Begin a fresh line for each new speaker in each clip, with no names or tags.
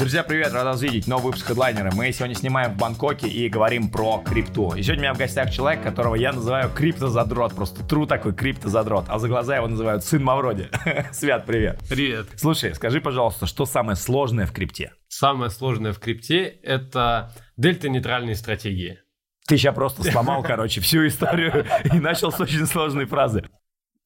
Друзья, привет, рад вас видеть. Новый выпуск хедлайнера. Мы сегодня снимаем в Бангкоке и говорим про крипту. И сегодня у меня в гостях человек, которого я называю криптозадрот. Просто тру такой криптозадрот. А за глаза его называют сын Мавроди. Свят, привет.
Привет.
Слушай, скажи, пожалуйста, что самое сложное в крипте?
Самое сложное в крипте – это дельта-нейтральные стратегии.
Ты сейчас просто сломал, короче, всю историю и начал с очень сложной фразы.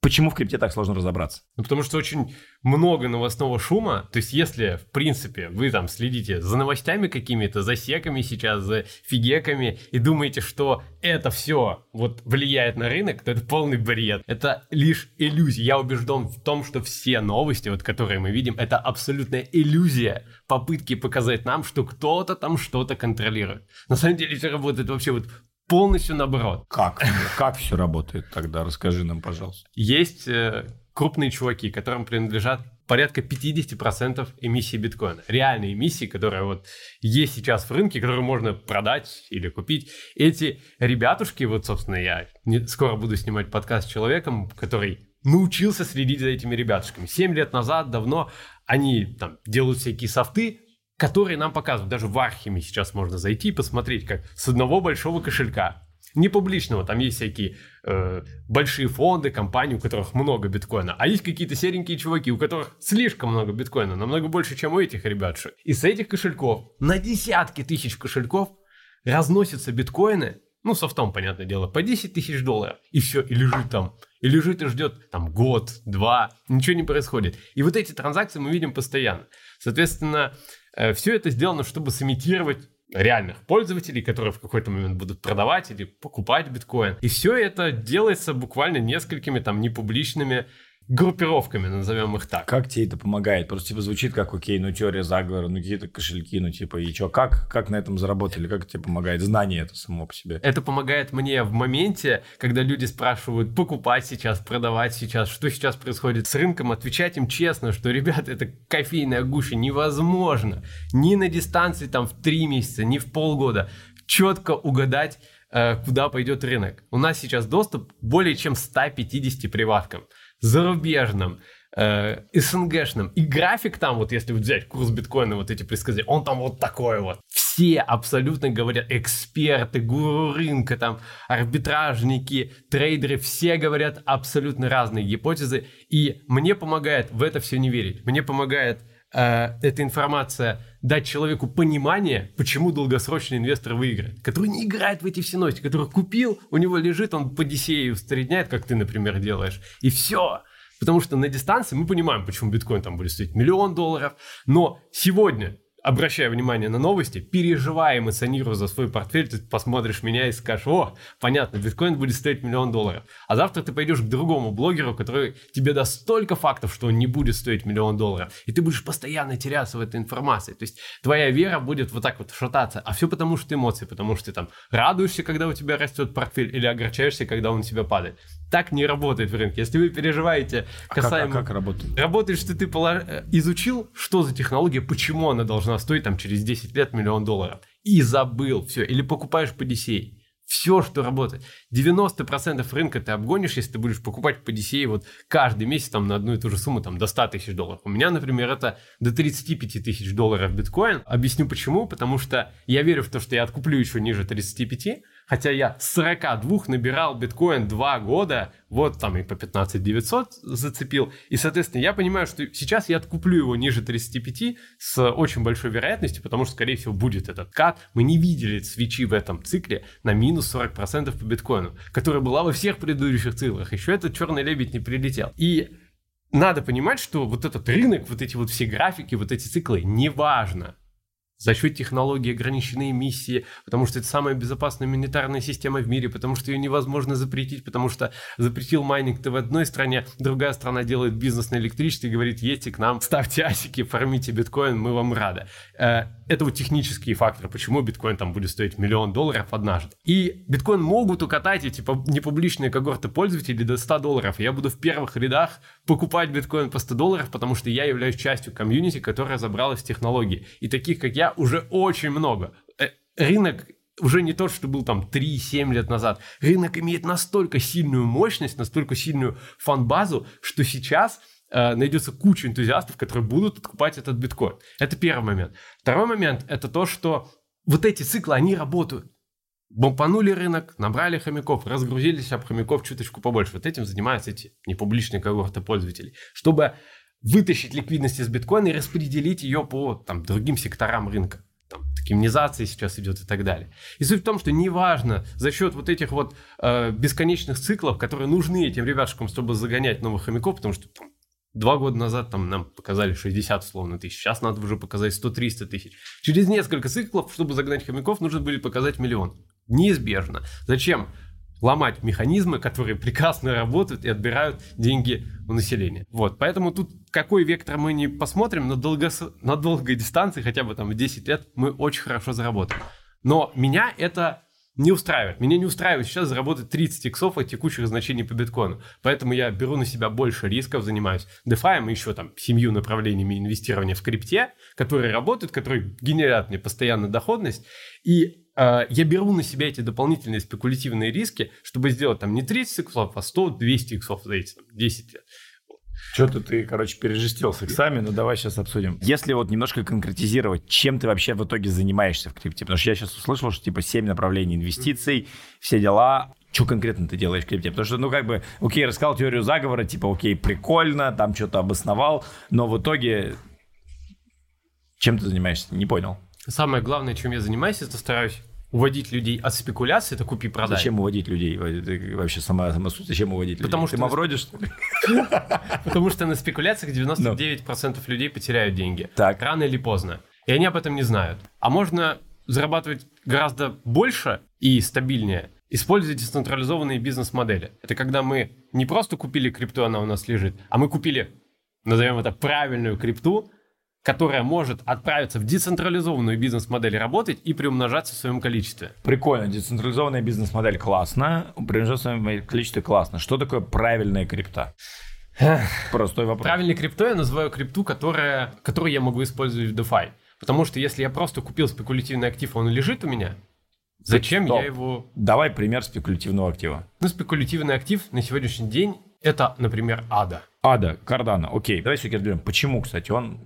Почему в крипте так сложно разобраться?
Ну, потому что очень много новостного шума. То есть, если, в принципе, вы там следите за новостями какими-то, за секами сейчас, за фигеками, и думаете, что это все вот влияет на рынок, то это полный бред. Это лишь иллюзия. Я убежден в том, что все новости, вот, которые мы видим, это абсолютная иллюзия попытки показать нам, что кто-то там что-то контролирует. На самом деле все работает вообще вот полностью наоборот.
Как? Как все работает тогда? Расскажи нам, пожалуйста.
Есть э, крупные чуваки, которым принадлежат порядка 50% эмиссии биткоина. Реальные эмиссии, которые вот есть сейчас в рынке, которые можно продать или купить. Эти ребятушки, вот, собственно, я не, скоро буду снимать подкаст с человеком, который научился следить за этими ребятушками. Семь лет назад, давно, они там делают всякие софты, которые нам показывают. Даже в Архиме сейчас можно зайти и посмотреть, как с одного большого кошелька, не публичного, там есть всякие э, большие фонды, компании, у которых много биткоина, а есть какие-то серенькие чуваки, у которых слишком много биткоина, намного больше, чем у этих ребят. И с этих кошельков на десятки тысяч кошельков разносятся биткоины, ну, софтом, понятное дело, по 10 тысяч долларов, и все, и лежит там, и лежит и ждет там год, два, ничего не происходит. И вот эти транзакции мы видим постоянно. Соответственно, Все это сделано, чтобы сымитировать реальных пользователей, которые в какой-то момент будут продавать или покупать биткоин. И все это делается буквально несколькими там непубличными группировками, назовем их так.
Как тебе это помогает? Просто типа звучит как, окей, ну теория заговора, ну какие-то кошельки, ну типа и что? Как, как на этом заработали? Как тебе помогает знание это само по себе?
Это помогает мне в моменте, когда люди спрашивают, покупать сейчас, продавать сейчас, что сейчас происходит с рынком, отвечать им честно, что, ребята, это кофейная гуща невозможно. Ни на дистанции там в три месяца, ни в полгода четко угадать, э, куда пойдет рынок. У нас сейчас доступ более чем 150 приваткам зарубежным, э, СНГшным. И график там, вот если взять курс биткоина, вот эти предсказания, он там вот такой вот. Все абсолютно говорят, эксперты, гуру рынка, там, арбитражники, трейдеры, все говорят абсолютно разные гипотезы. И мне помогает в это все не верить. Мне помогает э, эта информация дать человеку понимание, почему долгосрочный инвестор выиграет, который не играет в эти все новости, который купил, у него лежит, он по DCA встречает, как ты, например, делаешь, и все. Потому что на дистанции мы понимаем, почему биткоин там будет стоить миллион долларов, но сегодня обращая внимание на новости, переживая, эмоционируя за свой портфель, ты посмотришь меня и скажешь, о, понятно, биткоин будет стоить миллион долларов. А завтра ты пойдешь к другому блогеру, который тебе даст столько фактов, что он не будет стоить миллион долларов. И ты будешь постоянно теряться в этой информации. То есть твоя вера будет вот так вот шататься. А все потому, что эмоции, потому что ты там радуешься, когда у тебя растет портфель, или огорчаешься, когда он у тебя падает. Так не работает в рынке. Если вы переживаете
касаемо... А как, а как работает?
Работает, что ты полож... изучил, что за технология, почему она должна стоить там через 10 лет миллион долларов. И забыл все. Или покупаешь по DCA. Все, что работает. 90% рынка ты обгонишь, если ты будешь покупать по DCA вот каждый месяц там на одну и ту же сумму, там до 100 тысяч долларов. У меня, например, это до 35 тысяч долларов биткоин. Объясню почему. Потому что я верю в то, что я откуплю еще ниже 35, Хотя я с 42 набирал биткоин 2 года, вот там и по 15 900 зацепил. И, соответственно, я понимаю, что сейчас я откуплю его ниже 35 с очень большой вероятностью, потому что, скорее всего, будет этот кат. Мы не видели свечи в этом цикле на минус 40% по биткоину, которая была во всех предыдущих циклах. Еще этот черный лебедь не прилетел. И надо понимать, что вот этот рынок, вот эти вот все графики, вот эти циклы, неважно, за счет технологии ограниченной эмиссии, потому что это самая безопасная монетарная система в мире, потому что ее невозможно запретить, потому что запретил майнинг ты в одной стране, другая страна делает бизнес на электричестве и говорит, едьте к нам, ставьте асики, фармите биткоин, мы вам рады. Э, это вот технические факторы, почему биткоин там будет стоить миллион долларов однажды. И биткоин могут укатать эти непубличные когорты пользователей до 100 долларов. Я буду в первых рядах покупать биткоин по 100 долларов, потому что я являюсь частью комьюнити, которая забралась в технологии. И таких, как я, уже очень много. Э, рынок уже не то, что был там 3-7 лет назад. Рынок имеет настолько сильную мощность, настолько сильную фан-базу, что сейчас э, найдется куча энтузиастов, которые будут откупать этот биткоин. Это первый момент. Второй момент – это то, что вот эти циклы, они работают. Бомпанули рынок, набрали хомяков, разгрузились об хомяков чуточку побольше. Вот этим занимаются эти непубличные когорты пользователей. Чтобы вытащить ликвидность из биткоина и распределить ее по там, другим секторам рынка. Там, токенизация сейчас идет и так далее. И суть в том, что неважно за счет вот этих вот э, бесконечных циклов, которые нужны этим ребятушкам, чтобы загонять новых хомяков, потому что там, Два года назад там нам показали 60 условно тысяч, сейчас надо уже показать 100-300 тысяч. Через несколько циклов, чтобы загнать хомяков, нужно будет показать миллион. Неизбежно. Зачем ломать механизмы, которые прекрасно работают и отбирают деньги у населения. Вот, поэтому тут какой вектор мы не посмотрим, на, долго, на долгой дистанции, хотя бы там в 10 лет, мы очень хорошо заработаем. Но меня это не устраивает. Меня не устраивает сейчас заработать 30 иксов от текущих значений по биткоину. Поэтому я беру на себя больше рисков, занимаюсь DeFi еще там семью направлениями инвестирования в крипте, которые работают, которые генерят мне постоянно доходность. И я беру на себя эти дополнительные спекулятивные риски, чтобы сделать там не 30 иксов, а 100-200 иксов за эти там, 10 лет.
Что-то ты, короче, пережестил с иксами, но давай сейчас обсудим. Если вот немножко конкретизировать, чем ты вообще в итоге занимаешься в крипте? Потому что я сейчас услышал, что типа 7 направлений инвестиций, все дела. Что конкретно ты делаешь в крипте? Потому что, ну, как бы, окей, рассказал теорию заговора, типа, окей, прикольно, там что-то обосновал, но в итоге чем ты занимаешься? Не понял.
Самое главное, чем я занимаюсь, это стараюсь уводить людей от спекуляции, это купи-продай.
Зачем уводить людей? Это вообще сама, сама суть. Зачем уводить людей?
Потому что
Ты что?
Потому что на спекуляциях 99% людей потеряют деньги.
Так.
Рано или поздно. И они об этом не знают. А можно зарабатывать гораздо больше и стабильнее, используя децентрализованные бизнес-модели. Это когда мы не просто купили крипту, она у нас лежит, а мы купили, назовем это, правильную крипту, которая может отправиться в децентрализованную бизнес-модель работать и приумножаться в своем количестве.
Прикольно, децентрализованная бизнес-модель классно, приумножаться в своем количестве классно. Что такое правильная крипта? Простой вопрос.
Правильной криптой я называю крипту, которая, которую я могу использовать в DeFi. Потому что если я просто купил спекулятивный актив, он лежит у меня, зачем
Стоп.
я его...
Давай пример спекулятивного актива.
Ну, спекулятивный актив на сегодняшний день это, например, ада.
Ада, Кардана, окей. Давай все разберем. Почему, кстати, он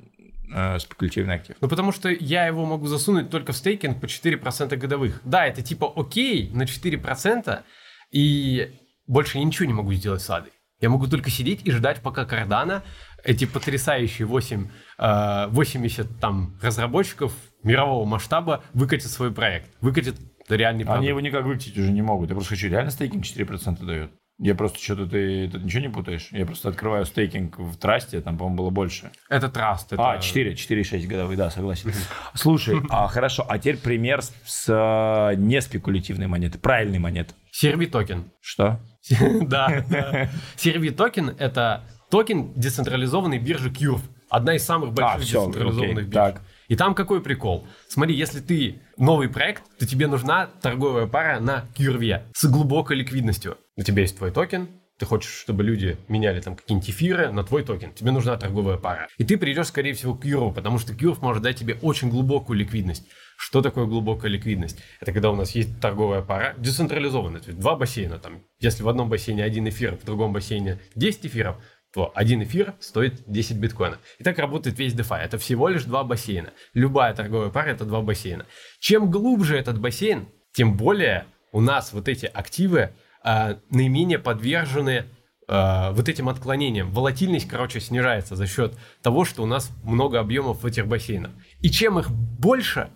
э, спекулятивный актив?
Ну, потому что я его могу засунуть только в стейкинг по 4% годовых. Да, это типа окей на 4%, и больше я ничего не могу сделать с адой. Я могу только сидеть и ждать, пока Кардана, эти потрясающие 8, э, 80 там разработчиков мирового масштаба выкатят свой проект, выкатят реальный продукт.
Они его никак выкатить уже не могут. Я просто хочу, реально стейкинг 4% дает? Я просто что-то ты тут ничего не путаешь. Я просто открываю стейкинг в трасте, там, по-моему, было больше.
Это траст. Это...
А, 4, 4,6 годовых, да, согласен. Слушай, а, хорошо, а теперь пример с, с э, неспекулятивной монеты, правильной монеты.
CRV токен.
Что?
Да. CRV токен – это токен децентрализованной биржи Curve. Одна из самых больших
всё,
децентрализованных бирж. И там какой прикол? Смотри, если ты новый проект, то тебе нужна торговая пара на Curve с глубокой ликвидностью. У тебя есть твой токен, ты хочешь, чтобы люди меняли там какие-нибудь эфиры на твой токен, тебе нужна торговая пара. И ты придешь, скорее всего, к Curve, потому что Curve может дать тебе очень глубокую ликвидность. Что такое глубокая ликвидность? Это когда у нас есть торговая пара, децентрализованная, то есть два бассейна. Там, если в одном бассейне один эфир, в другом бассейне 10 эфиров, то один эфир стоит 10 биткоинов. И так работает весь DeFi. Это всего лишь два бассейна. Любая торговая пара – это два бассейна. Чем глубже этот бассейн, тем более у нас вот эти активы э, наименее подвержены э, вот этим отклонениям. Волатильность, короче, снижается за счет того, что у нас много объемов в этих бассейнах. И чем их больше,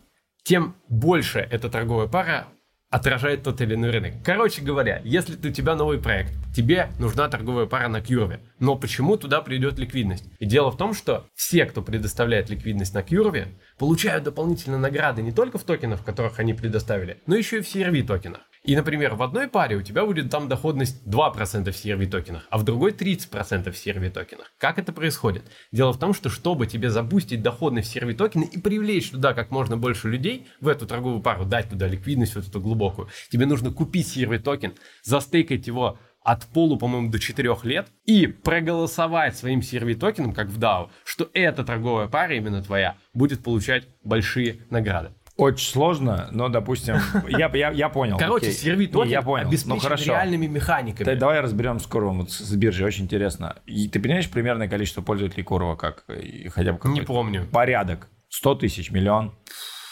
тем больше эта торговая пара отражает тот или иной рынок. Короче говоря, если у тебя новый проект, тебе нужна торговая пара на Кьюрве. Но почему туда придет ликвидность? И дело в том, что все, кто предоставляет ликвидность на Кьюрве, получают дополнительные награды не только в токенах, которых они предоставили, но еще и в CRV токенах. И, например, в одной паре у тебя будет там доходность 2% в CRV токенах, а в другой 30% в CRV токенах. Как это происходит? Дело в том, что чтобы тебе запустить доходность в CRV токены и привлечь туда как можно больше людей, в эту торговую пару, дать туда ликвидность вот эту глубокую, тебе нужно купить CRV токен, застейкать его от полу, по-моему, до 4 лет и проголосовать своим CRV токеном, как в DAO, что эта торговая пара, именно твоя, будет получать большие награды.
Очень сложно, но, допустим, я, я, я понял.
Короче,
окей.
сервит
Не,
токен
я понял.
обеспечен
ну, хорошо.
реальными механиками.
Да, давай разберем скоро вот с биржей, очень интересно. И ты понимаешь примерное количество пользователей Курова, как и хотя бы
Не
какой-то
помню.
порядок? 100 тысяч, миллион?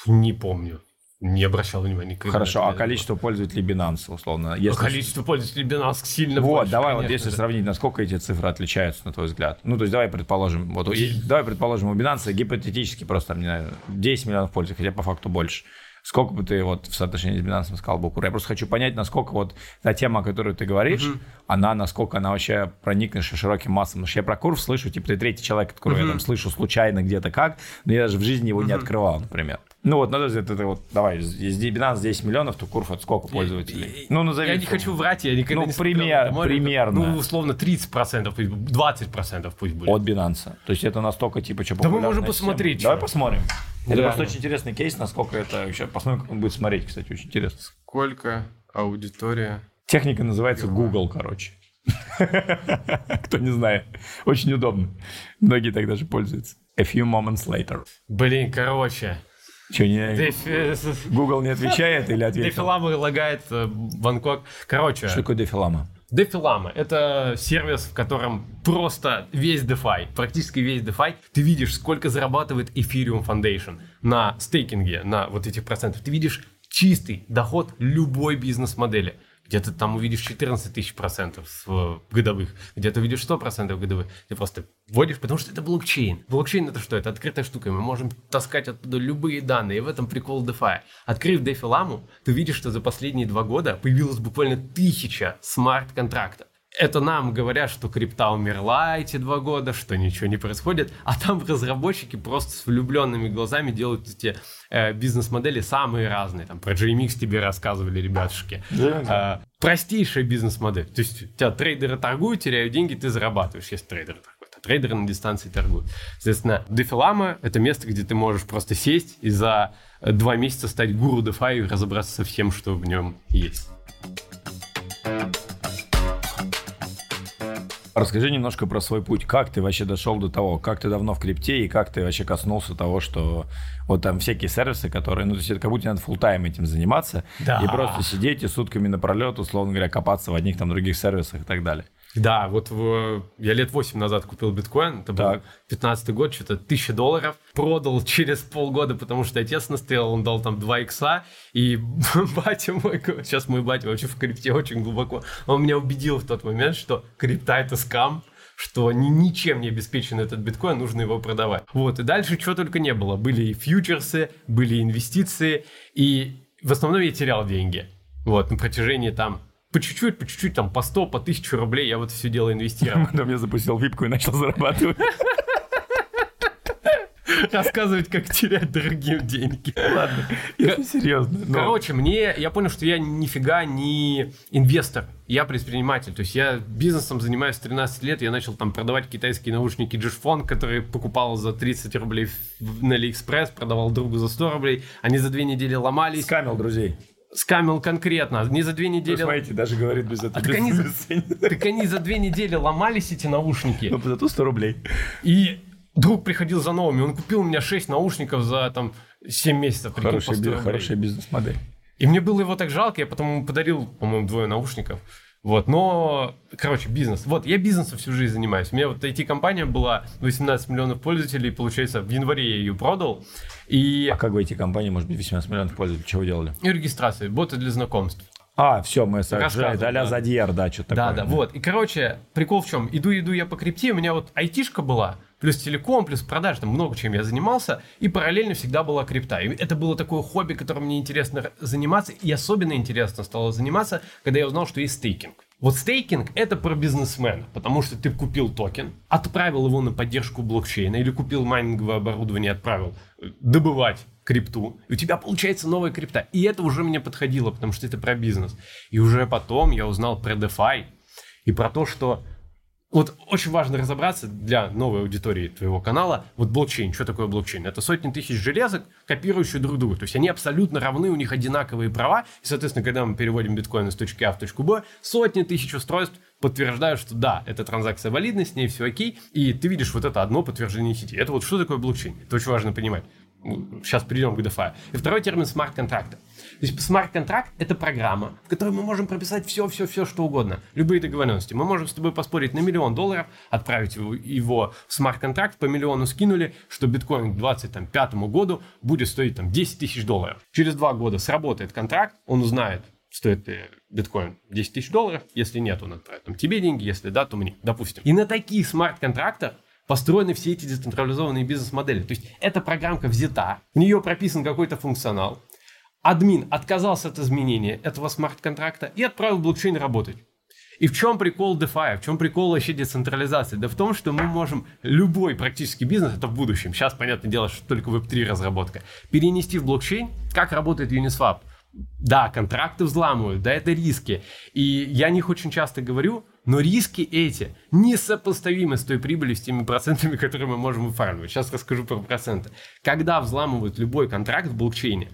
Не помню. Не обращал внимания никогда.
Хорошо, а количество пользователей Binance, условно?
Ну,
Если...
Количество пользователей Binance сильно
Вот,
больше,
давай вот
конечно
если
же.
сравнить, насколько эти цифры отличаются, на твой взгляд. Ну, то есть давай предположим, вот, и- давай предположим, у Binance гипотетически просто, не знаю, 10 миллионов пользователей, хотя по факту больше. Сколько бы ты вот в соотношении с Binance сказал бы? Я просто хочу понять, насколько вот та тема, о которой ты говоришь, она, насколько она вообще проникнет широким массам. Потому что я про Курв слышу, типа, ты третий человек, которого я там слышу случайно где-то как, но я даже в жизни его не открывал, например. Ну вот, на твой взгляд, это вот, давай, если Binance 10 миллионов, то Курв это сколько пользователей? Ну, назови.
Я не хочу врать, я никогда
Ну,
не смотрел
пример-
это море.
примерно.
Ну, условно, 30%, пусть будет, 20% пусть будет.
От Binance. То есть это настолько типа что
Да мы можем посмотреть,
Давай посмотрим. Это
Реально.
просто очень интересный кейс, насколько это вообще... Посмотрим, как он будет смотреть, кстати, очень интересно.
Сколько аудитория?
Техника называется Google, короче. Кто не знает. Очень удобно. Многие так даже пользуются. A few moments later.
Блин, короче.
Че, не...
Дефи-
Google не отвечает или ответил?
Дефилама лагает э, Бангкок. Короче,
Что такое дефилама?
Дефилама — это сервис, в котором просто весь DeFi, практически весь DeFi, ты видишь, сколько зарабатывает Ethereum Foundation на стейкинге, на вот этих процентах. Ты видишь чистый доход любой бизнес-модели. Где-то там увидишь 14 тысяч процентов э, годовых, где-то увидишь 100 процентов годовых. Ты просто вводишь, потому что это блокчейн. Блокчейн это что? Это открытая штука. Мы можем таскать оттуда любые данные. И в этом прикол DeFi. Открыв DeFi ламу, ты видишь, что за последние два года появилось буквально тысяча смарт-контрактов. Это нам говорят, что крипта умерла эти два года, что ничего не происходит, а там разработчики просто с влюбленными глазами делают эти э, бизнес-модели самые разные. Там про GMX тебе рассказывали ребятушки. Э, простейшая бизнес-модель. То есть у тебя трейдеры торгуют, теряют деньги, ты зарабатываешь, если трейдеры торгуют. А трейдеры на дистанции торгуют. Соответственно, Дефилама — это место, где ты можешь просто сесть и за э, два месяца стать гуру DeFi и разобраться со всем, что в нем есть.
Расскажи немножко про свой путь. Как ты вообще дошел до того? Как ты давно в крипте и как ты вообще коснулся того, что вот там всякие сервисы, которые, ну, то есть это как будто надо full тайм этим заниматься
Да.
и просто сидеть и сутками напролет, условно говоря, копаться в одних там других сервисах и так далее.
Да, вот в- я лет 8 назад купил биткоин, это был
Так.
15 год, что-то 1000 долларов. Продал через полгода, потому что отец настоял, он дал там 2 икса, и батя мой, сейчас мой батя вообще в крипте очень глубоко, он меня убедил в тот момент, что крипта это скам, что ни- ничем не обеспечен этот биткоин, нужно его продавать. Вот, и дальше чего только не было. Были и фьючерсы, были инвестиции, и в основном я терял деньги. Вот, на протяжении там по чуть-чуть, по чуть-чуть, там по 100, по 1000 рублей я вот все дело инвестировал.
Потом я запустил випку и начал зарабатывать.
Рассказывать, как терять другим деньги.
Ладно, если серьезно. но-
Короче, мне, я понял, что я нифига не инвестор, я предприниматель. То есть я бизнесом занимаюсь с 13 лет, я начал там продавать китайские наушники G-Phone, которые покупал за 30 рублей на Алиэкспресс, продавал другу за 100 рублей. Они за две недели ломались.
Скамил друзей.
Скамил конкретно. Не за две недели...
Смотрите, даже говорит без этого.
А так они Так они за две недели ломались, эти наушники.
Ну, зато 100 рублей.
И друг приходил за новыми. Он купил у меня 6 наушников за там 7 месяцев. прикинь,
Хорошая,
100
би-
рублей.
хорошая бизнес-модель.
И мне было его так жалко, я потом ему подарил, по-моему, двое наушников. Вот, но, короче, бизнес. Вот, я бизнесом всю жизнь занимаюсь. У меня вот IT-компания была 18 миллионов пользователей, получается, в январе я ее продал. И,
А как в эти компании может быть 18 миллионов пользователей? Чего делали?
и регистрация, боты для знакомств.
А, все, мы Это а-ля
да.
Задьер, да, что-то
Да,
такое.
да, вот. И, короче, прикол в чем? Иду, иду я по крипте, у меня вот айтишка была, плюс телеком, плюс продажи, там много чем я занимался, и параллельно всегда была крипта. И это было такое хобби, которым мне интересно заниматься, и особенно интересно стало заниматься, когда я узнал, что есть стейкинг. Вот стейкинг это про бизнесмена, потому что ты купил токен, отправил его на поддержку блокчейна или купил майнинговое оборудование, отправил э, добывать крипту, и у тебя получается новая крипта. И это уже мне подходило, потому что это про бизнес. И уже потом я узнал про DeFi и про то, что вот очень важно разобраться для новой аудитории твоего канала, вот блокчейн, что такое блокчейн? Это сотни тысяч железок, копирующие друг друга. То есть они абсолютно равны, у них одинаковые права. И, соответственно, когда мы переводим биткоин из точки А в точку Б, сотни тысяч устройств подтверждают, что да, эта транзакция валидна, с ней все окей. И ты видишь вот это одно подтверждение сети. Это вот что такое блокчейн? Это очень важно понимать. Сейчас перейдем к DeFi. И второй термин смарт-контракты. То есть смарт-контракт – это программа, в которой мы можем прописать все-все-все, что угодно. Любые договоренности. Мы можем с тобой поспорить на миллион долларов, отправить его, в смарт-контракт, по миллиону скинули, что биткоин к 2025 году будет стоить там 10 тысяч долларов. Через два года сработает контракт, он узнает, стоит ли биткоин 10 тысяч долларов. Если нет, он отправит там, тебе деньги, если да, то мне, допустим. И на таких смарт-контрактах построены все эти децентрализованные бизнес-модели. То есть эта программка взята, в нее прописан какой-то функционал, админ отказался от изменения этого смарт-контракта и отправил блокчейн работать. И в чем прикол DeFi, в чем прикол вообще децентрализации? Да в том, что мы можем любой практически бизнес, это в будущем, сейчас, понятное дело, что только Web3 разработка, перенести в блокчейн, как работает Uniswap. Да, контракты взламывают, да, это риски. И я о них очень часто говорю, но риски эти несопоставимы с той прибылью, с теми процентами, которые мы можем выфармливать. Сейчас расскажу про проценты. Когда взламывают любой контракт в блокчейне,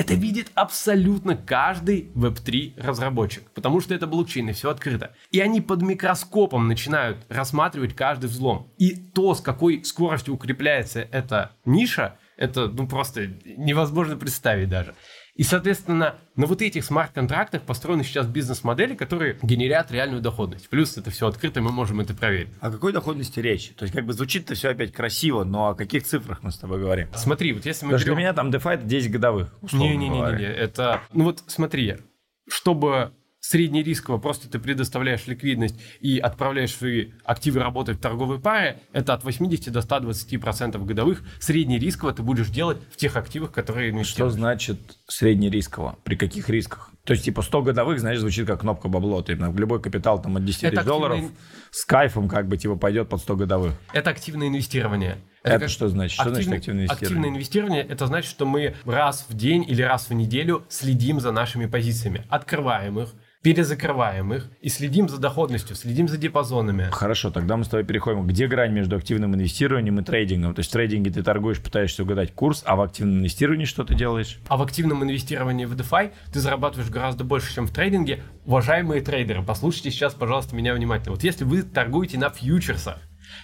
это видит абсолютно каждый Web3 разработчик, потому что это блокчейн и все открыто. И они под микроскопом начинают рассматривать каждый взлом. И то, с какой скоростью укрепляется эта ниша, это ну просто невозможно представить даже. И, соответственно, на вот этих смарт-контрактах построены сейчас бизнес-модели, которые генерят реальную доходность. Плюс это все открыто, мы можем это проверить.
О какой доходности речь? То есть, как бы звучит-то все опять красиво, но о каких цифрах мы с тобой говорим?
Смотри, вот если мы
Даже
берем...
для меня там DeFi это 10 годовых,
Не-не-не, это... Ну вот смотри, чтобы среднерисково просто ты предоставляешь ликвидность и отправляешь свои активы работать в торговой паре, это от 80 до 120% годовых. Среднерисково ты будешь делать в тех активах, которые
инвестируешь. Что значит среднерисково? При каких рисках? То есть, типа, 100 годовых, знаешь, звучит как кнопка бабло. Ты в любой капитал там от 10 тысяч долларов с кайфом как бы, типа, пойдет под 100 годовых.
Это активное инвестирование.
Это, это что значит? Что активный, значит активное инвестирование?
Активное инвестирование – это значит, что мы раз в день или раз в неделю следим за нашими позициями, открываем их, перезакрываем их и следим за доходностью, следим за диапазонами.
Хорошо, тогда мы с тобой переходим. Где грань между активным инвестированием и трейдингом? То есть в трейдинге ты торгуешь, пытаешься угадать курс, а в активном инвестировании что ты делаешь?
А в активном инвестировании в DeFi ты зарабатываешь гораздо больше, чем в трейдинге. Уважаемые трейдеры, послушайте сейчас, пожалуйста, меня внимательно. Вот если вы торгуете на фьючерсах,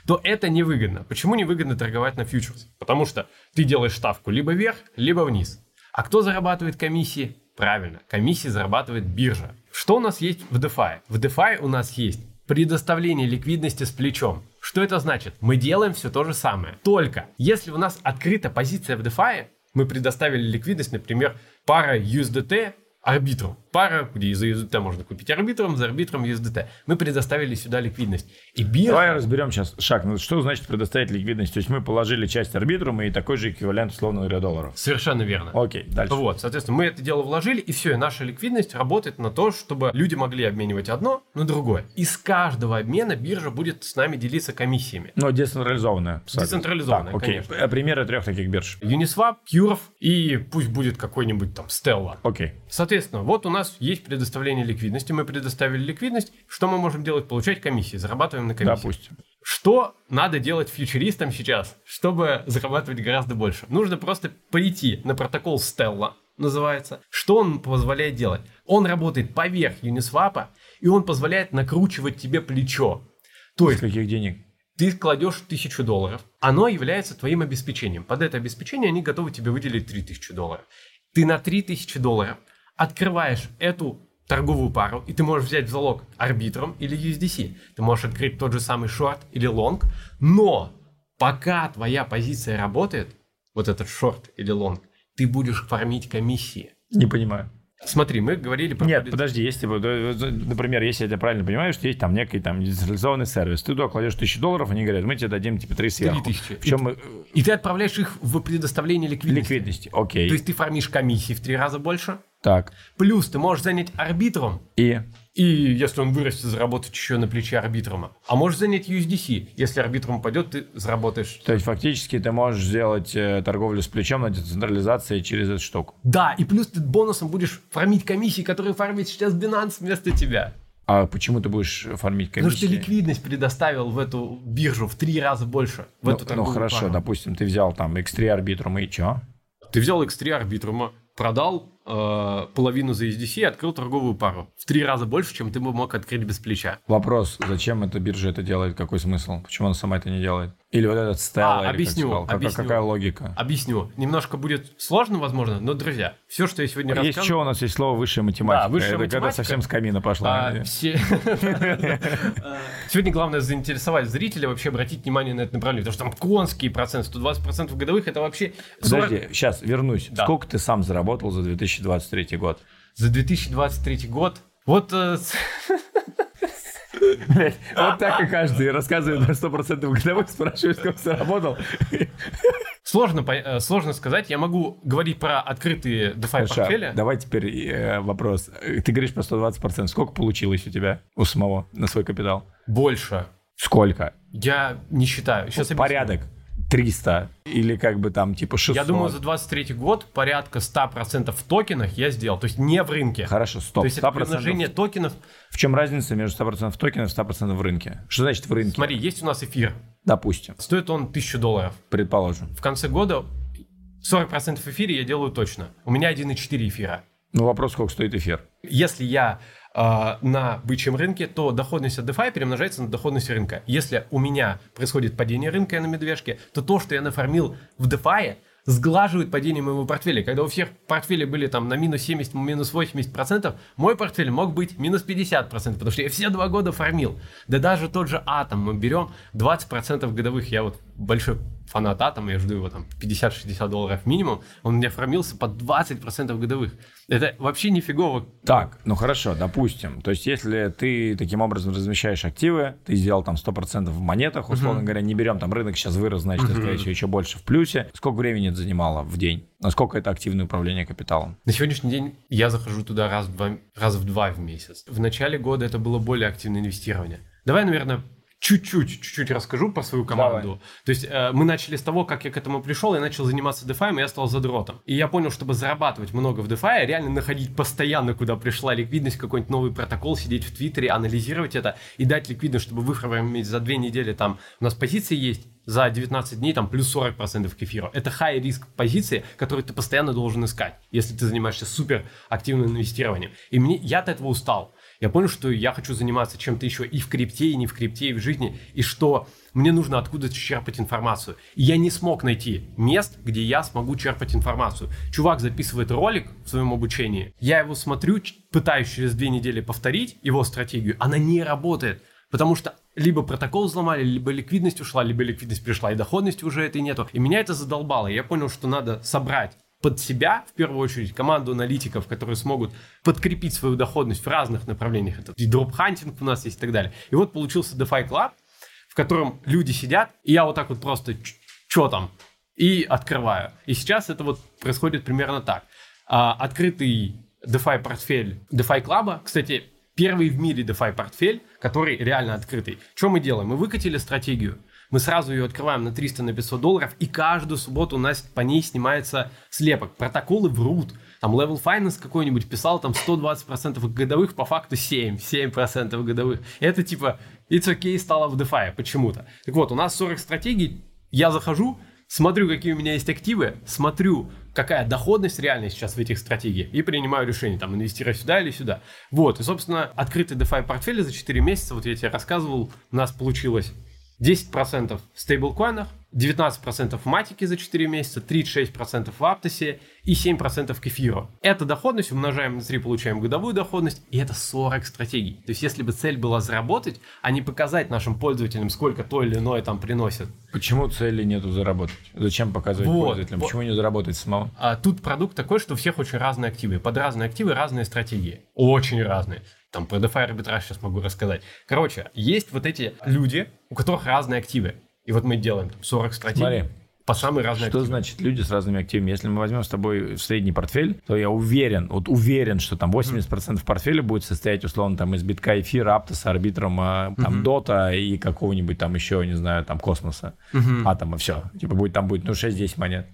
то это невыгодно. Почему невыгодно торговать на фьючерс? Потому что ты делаешь ставку либо вверх, либо вниз. А кто зарабатывает комиссии? Правильно, комиссии зарабатывает биржа. Что у нас есть в DeFi? В DeFi у нас есть предоставление ликвидности с плечом. Что это значит? Мы делаем все то же самое. Только если у нас открыта позиция в DeFi, мы предоставили ликвидность, например, пара USDT арбитру. Пара, где за USDT можно купить арбитром, за арбитром USDT. Мы предоставили сюда ликвидность. И биржа...
Давай разберем сейчас шаг. Ну, что значит предоставить ликвидность? То есть мы положили часть арбитрума и такой же эквивалент условно говоря долларов.
Совершенно верно.
Окей, дальше.
Вот, соответственно, мы это дело вложили, и все, и наша ликвидность работает на то, чтобы люди могли обменивать одно на другое. Из каждого обмена биржа будет с нами делиться комиссиями.
Но децентрализованная.
Децентрализованная, так, окей. конечно.
Примеры трех таких бирж.
Uniswap, Curve и пусть будет какой-нибудь там Stella.
Окей.
Соответственно, вот у нас есть предоставление ликвидности, мы предоставили ликвидность. Что мы можем делать? Получать комиссии, зарабатываем на комиссии.
Допустим.
Что надо делать фьючеристам сейчас, чтобы зарабатывать гораздо больше? Нужно просто прийти на протокол Stella, называется. Что он позволяет делать? Он работает поверх Uniswap, и он позволяет накручивать тебе плечо.
То есть... каких денег?
Ты кладешь тысячу долларов, оно является твоим обеспечением. Под это обеспечение они готовы тебе выделить 3000 долларов. Ты на 3000 долларов открываешь эту торговую пару, и ты можешь взять в залог арбитром или USDC. Ты можешь открыть тот же самый шорт или лонг, но пока твоя позиция работает, вот этот шорт или лонг, ты будешь фармить комиссии.
Не понимаю.
Смотри, мы говорили
про... Нет, подожди, если, например, если я тебя правильно понимаю, что есть там некий там децентрализованный сервис, ты туда кладешь тысячу долларов, они говорят, мы тебе дадим типа три сверху.
Тысячи. В чем и, мы... и ты отправляешь их в предоставление ликвидности.
Ликвидности, окей.
То есть ты фармишь комиссии в три раза больше,
так.
Плюс ты можешь занять арбитром.
И?
И если он вырастет, заработать еще на плече арбитрума. А можешь занять USDC. Если арбитрум пойдет, ты заработаешь.
То есть фактически ты можешь сделать э, торговлю с плечом на децентрализации через эту штуку.
Да, и плюс ты бонусом будешь фармить комиссии, которые фармит сейчас Binance вместо тебя.
А почему ты будешь фармить комиссии?
Потому что ликвидность предоставил в эту биржу в три раза больше. В
ну,
эту
ну хорошо, пару. допустим, ты взял там X3 арбитрума и что?
Ты взял X3 арбитрума, продал э, половину за USDC и открыл торговую пару. В три раза больше, чем ты бы мог открыть без плеча.
Вопрос, зачем эта биржа это делает, какой смысл? Почему она сама это не делает? Или вот этот стайл,
А,
как
объясню,
ты сказал? Какая-
объясню.
Какая логика?
Объясню. Немножко будет сложно, возможно, но, друзья, все, что я сегодня
Есть
рассказываю...
что у нас есть слово высшая математика.
Да, высшая
это когда
математика.
совсем с камина пошла.
А, все- Сегодня главное заинтересовать зрителя, вообще обратить внимание на это направление, потому что там конские проценты, 120% годовых, это вообще 40
Подожди, сейчас вернусь. Сколько ты сам заработал за 2023 год?
за 2023 год. Вот э,
Блядь, вот так и каждый рассказывает на 100% годовых, спрашивает, сколько заработал.
сложно, э, сложно сказать. Я могу говорить про открытые DeFi
Хорошо,
портфели.
давай теперь э, вопрос. Ты говоришь про 120%. Сколько получилось у тебя, у самого, на свой капитал?
Больше.
Сколько?
Я не считаю. Сейчас объясню.
Порядок. 300 или как бы там типа 600.
Я думаю, за 23 год порядка 100% в токенах я сделал. То есть не в рынке.
Хорошо, стоп.
То есть это
100%.
приумножение токенов.
В чем разница между 100% токенов и 100% в рынке? Что значит в рынке?
Смотри, есть у нас эфир.
Допустим,
Стоит он 1000 долларов.
предположим.
В конце года 40% в эфире я делаю точно. У меня 1,4 эфира.
Ну вопрос, сколько стоит эфир?
Если я на бычьем рынке, то доходность от DeFi перемножается на доходность рынка. Если у меня происходит падение рынка на медвежке, то то, что я нафармил в DeFi, сглаживает падение моего портфеля. Когда у всех портфели были там на минус 70, минус 80 процентов, мой портфель мог быть минус 50 процентов, потому что я все два года фармил. Да даже тот же Атом мы берем 20 процентов годовых. Я вот большой фанат Атома, я жду его там 50-60 долларов минимум. Он у меня фармился под 20 процентов годовых. Это вообще нифигово
Так, ну хорошо, допустим. То есть, если ты таким образом размещаешь активы, ты сделал там 100% в монетах, условно говоря, не берем там рынок сейчас вырос, значит, это, скорее всего, еще больше в плюсе. Сколько времени это занимало в день? Насколько это активное управление капиталом?
На сегодняшний день я захожу туда раз в два, раз в, два в месяц. В начале года это было более активное инвестирование. Давай, наверное, чуть-чуть, чуть-чуть расскажу про свою команду. То есть э, мы начали с того, как я к этому пришел, я начал заниматься DeFi, и я стал задротом. И я понял, чтобы зарабатывать много в DeFi, реально находить постоянно, куда пришла ликвидность, какой-нибудь новый протокол, сидеть в Твиттере, анализировать это и дать ликвидность, чтобы выформить за две недели там у нас позиции есть, за 19 дней там плюс 40% к эфиру. Это high риск позиции, которые ты постоянно должен искать, если ты занимаешься супер активным инвестированием. И мне, я от этого устал. Я понял, что я хочу заниматься чем-то еще и в крипте, и не в крипте, и в жизни, и что мне нужно откуда-то черпать информацию. И я не смог найти мест, где я смогу черпать информацию. Чувак записывает ролик в своем обучении, я его смотрю, пытаюсь через две недели повторить его стратегию, она не работает. Потому что либо протокол взломали, либо ликвидность ушла, либо ликвидность пришла, и доходности уже этой нету. И меня это задолбало. Я понял, что надо собрать под себя, в первую очередь, команду аналитиков, которые смогут подкрепить свою доходность в разных направлениях. Это и дроп-хантинг у нас есть и так далее. И вот получился DeFi Club, в котором люди сидят, и я вот так вот просто, что там, и открываю. И сейчас это вот происходит примерно так. А, открытый DeFi портфель DeFi Club, кстати, первый в мире DeFi портфель, который реально открытый. Что мы делаем? Мы выкатили стратегию. Мы сразу ее открываем на 300 на 500 долларов, и каждую субботу у нас по ней снимается слепок. Протоколы врут. Там Level Finance какой-нибудь писал там 120% годовых, по факту 7, 7% годовых. Это типа it's okay стало в DeFi почему-то. Так вот, у нас 40 стратегий, я захожу, смотрю, какие у меня есть активы, смотрю, какая доходность реальная сейчас в этих стратегиях и принимаю решение, там, инвестировать сюда или сюда. Вот, и, собственно, открытый DeFi портфель за 4 месяца, вот я тебе рассказывал, у нас получилось 10% в стейблкоинах, 19% в матике за 4 месяца, 36% в Аптосе и 7% к эфиру. Эту доходность умножаем на 3, получаем годовую доходность, и это 40 стратегий. То есть, если бы цель была заработать, а не показать нашим пользователям, сколько то или иное там приносит.
Почему цели нету заработать? Зачем показывать
Вот,
пользователям?
вот.
Почему не заработать самому?
А тут продукт такой, что у всех очень разные активы. Под разные активы разные стратегии. Очень разные. Там про DeFi арбитраж сейчас могу рассказать. Короче, есть вот эти люди, у которых разные активы. И вот мы делаем там 40 стратегий
Смотри.
По самой разной
Что
активы.
значит люди с разными активами? Если мы возьмем с тобой средний портфель, то я уверен, вот уверен, что там 80% портфеля будет состоять условно там из битка, эфира, аптоса, арбитром, а, там дота и какого-нибудь там еще, не знаю, там космоса, атома, все. Типа будет там будет, ну, 6-10 монет.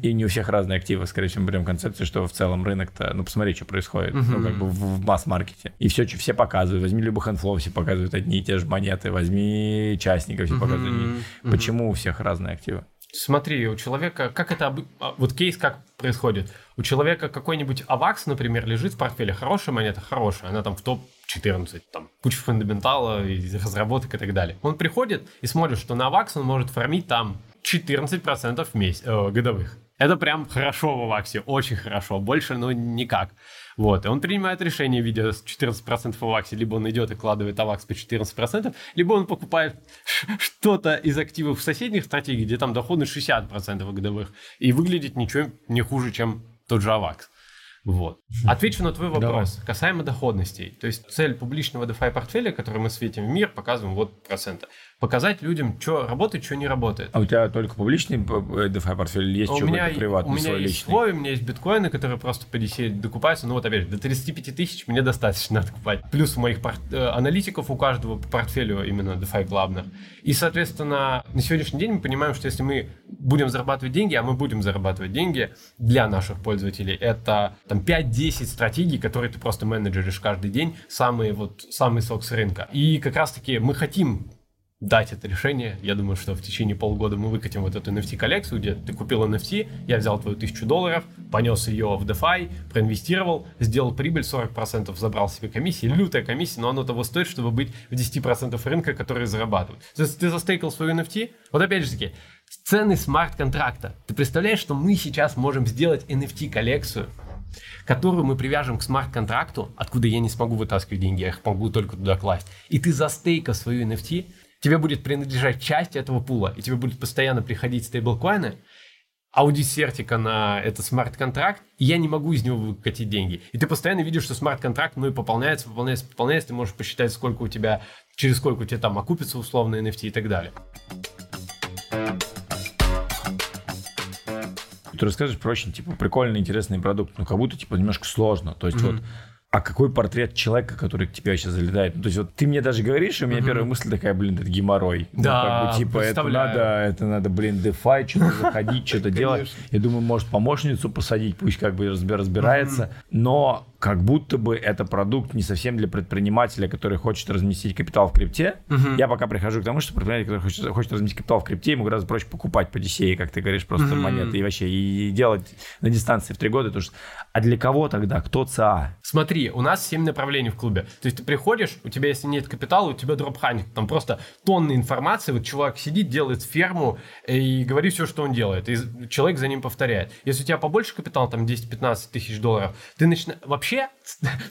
И не у всех разные активы. Скорее всего, мы берем концепцию, что в целом рынок-то, ну, посмотри, что происходит, ну, как бы в, в масс-маркете. И все, все показывают. Возьми любых хендфлоу, все показывают одни и те же монеты. Возьми частников, все показывают одни. Почему у всех разные активы?
Смотри, у человека, как это, а, вот кейс как происходит? У человека какой-нибудь AVAX, например, лежит в портфеле, хорошая монета, хорошая, она там в топ-14, там куча фундаментала, разработок и так далее. Он приходит и смотрит, что на AVAX он может фармить там 14% в месяц, э, годовых. Это прям хорошо в AVAX е, очень хорошо, больше, ну, никак. Вот, и он принимает решение, видя 14% в Аваксе, либо он идет и кладывает Авакс по 14%, либо он покупает что-то из активов в соседних стратегий, где там доходность 60% годовых, и выглядит ничего не хуже, чем тот же Авакс. Вот. Отвечу на твой вопрос Давай. касаемо доходностей. То есть цель публичного DeFi портфеля, который мы светим в мир, показываем вот процента показать людям, что работает, что не работает.
А у тебя только публичный DeFi портфель или есть
у
что
меня,
приватный,
У меня
свой
есть
личный?
свой, у меня есть биткоины, которые просто по DCA докупаются. Ну вот опять же, до 35 тысяч мне достаточно откупать. Плюс у моих пort... Э, аналитиков у каждого по портфелю именно DeFi клабных. И, соответственно, на сегодняшний день мы понимаем, что если мы будем зарабатывать деньги, а мы будем зарабатывать деньги для наших пользователей, это там 5-10 стратегий, которые ты просто менеджеришь каждый день, самые вот, самый сок с рынка. И как раз-таки мы хотим дать это решение. Я думаю, что в течение полгода мы выкатим вот эту NFT-коллекцию, где ты купил NFT, я взял твою тысячу долларов, понес ее в DeFi, проинвестировал, сделал прибыль 40%, забрал себе комиссии. Лютая комиссия, но оно того стоит, чтобы быть в 10% рынка, которые зарабатывают. То есть ты застейкал свою NFT, вот опять же таки, цены смарт-контракта. Ты представляешь, что мы сейчас можем сделать NFT-коллекцию, которую мы привяжем к смарт-контракту, откуда я не смогу вытаскивать деньги, я их могу только туда класть. И ты застейкал свою NFT, тебе будет принадлежать часть этого пула, и тебе будет постоянно приходить стейблкоины, аудисертика на этот смарт-контракт, и я не могу из него выкатить деньги. И ты постоянно видишь, что смарт-контракт, ну и пополняется, пополняется, пополняется, ты можешь посчитать, сколько у тебя, через сколько у тебя там окупится условно NFT и так далее.
Ты расскажешь про очень, типа, прикольный, интересный продукт, но как будто, типа, немножко сложно. То есть, mm-hmm. вот а какой портрет человека, который к тебе сейчас залетает? Ну, то есть вот ты мне даже говоришь, и у меня угу. первая мысль такая, блин, это геморрой.
Да, ну,
как бы, типа, это надо, это надо, блин, DeFi, что-то заходить, что-то делать. Я думаю, может, помощницу посадить, пусть как бы разбирается. Но как будто бы это продукт не совсем для предпринимателя, который хочет разместить капитал в крипте. Угу. Я пока прихожу к тому, что предприниматель, который хочет, хочет разместить капитал в крипте, ему гораздо проще покупать по DCA, как ты говоришь, просто угу. монеты и вообще, и делать на дистанции в три года. Потому что... А для кого тогда? Кто ЦА?
Смотри, у нас 7 направлений в клубе. То есть ты приходишь, у тебя, если нет капитала, у тебя дропхантинг. Там просто тонны информации. Вот чувак сидит, делает ферму и говорит все, что он делает. И человек за ним повторяет. Если у тебя побольше капитала, там 10-15 тысяч долларов, ты начинаешь... Вообще,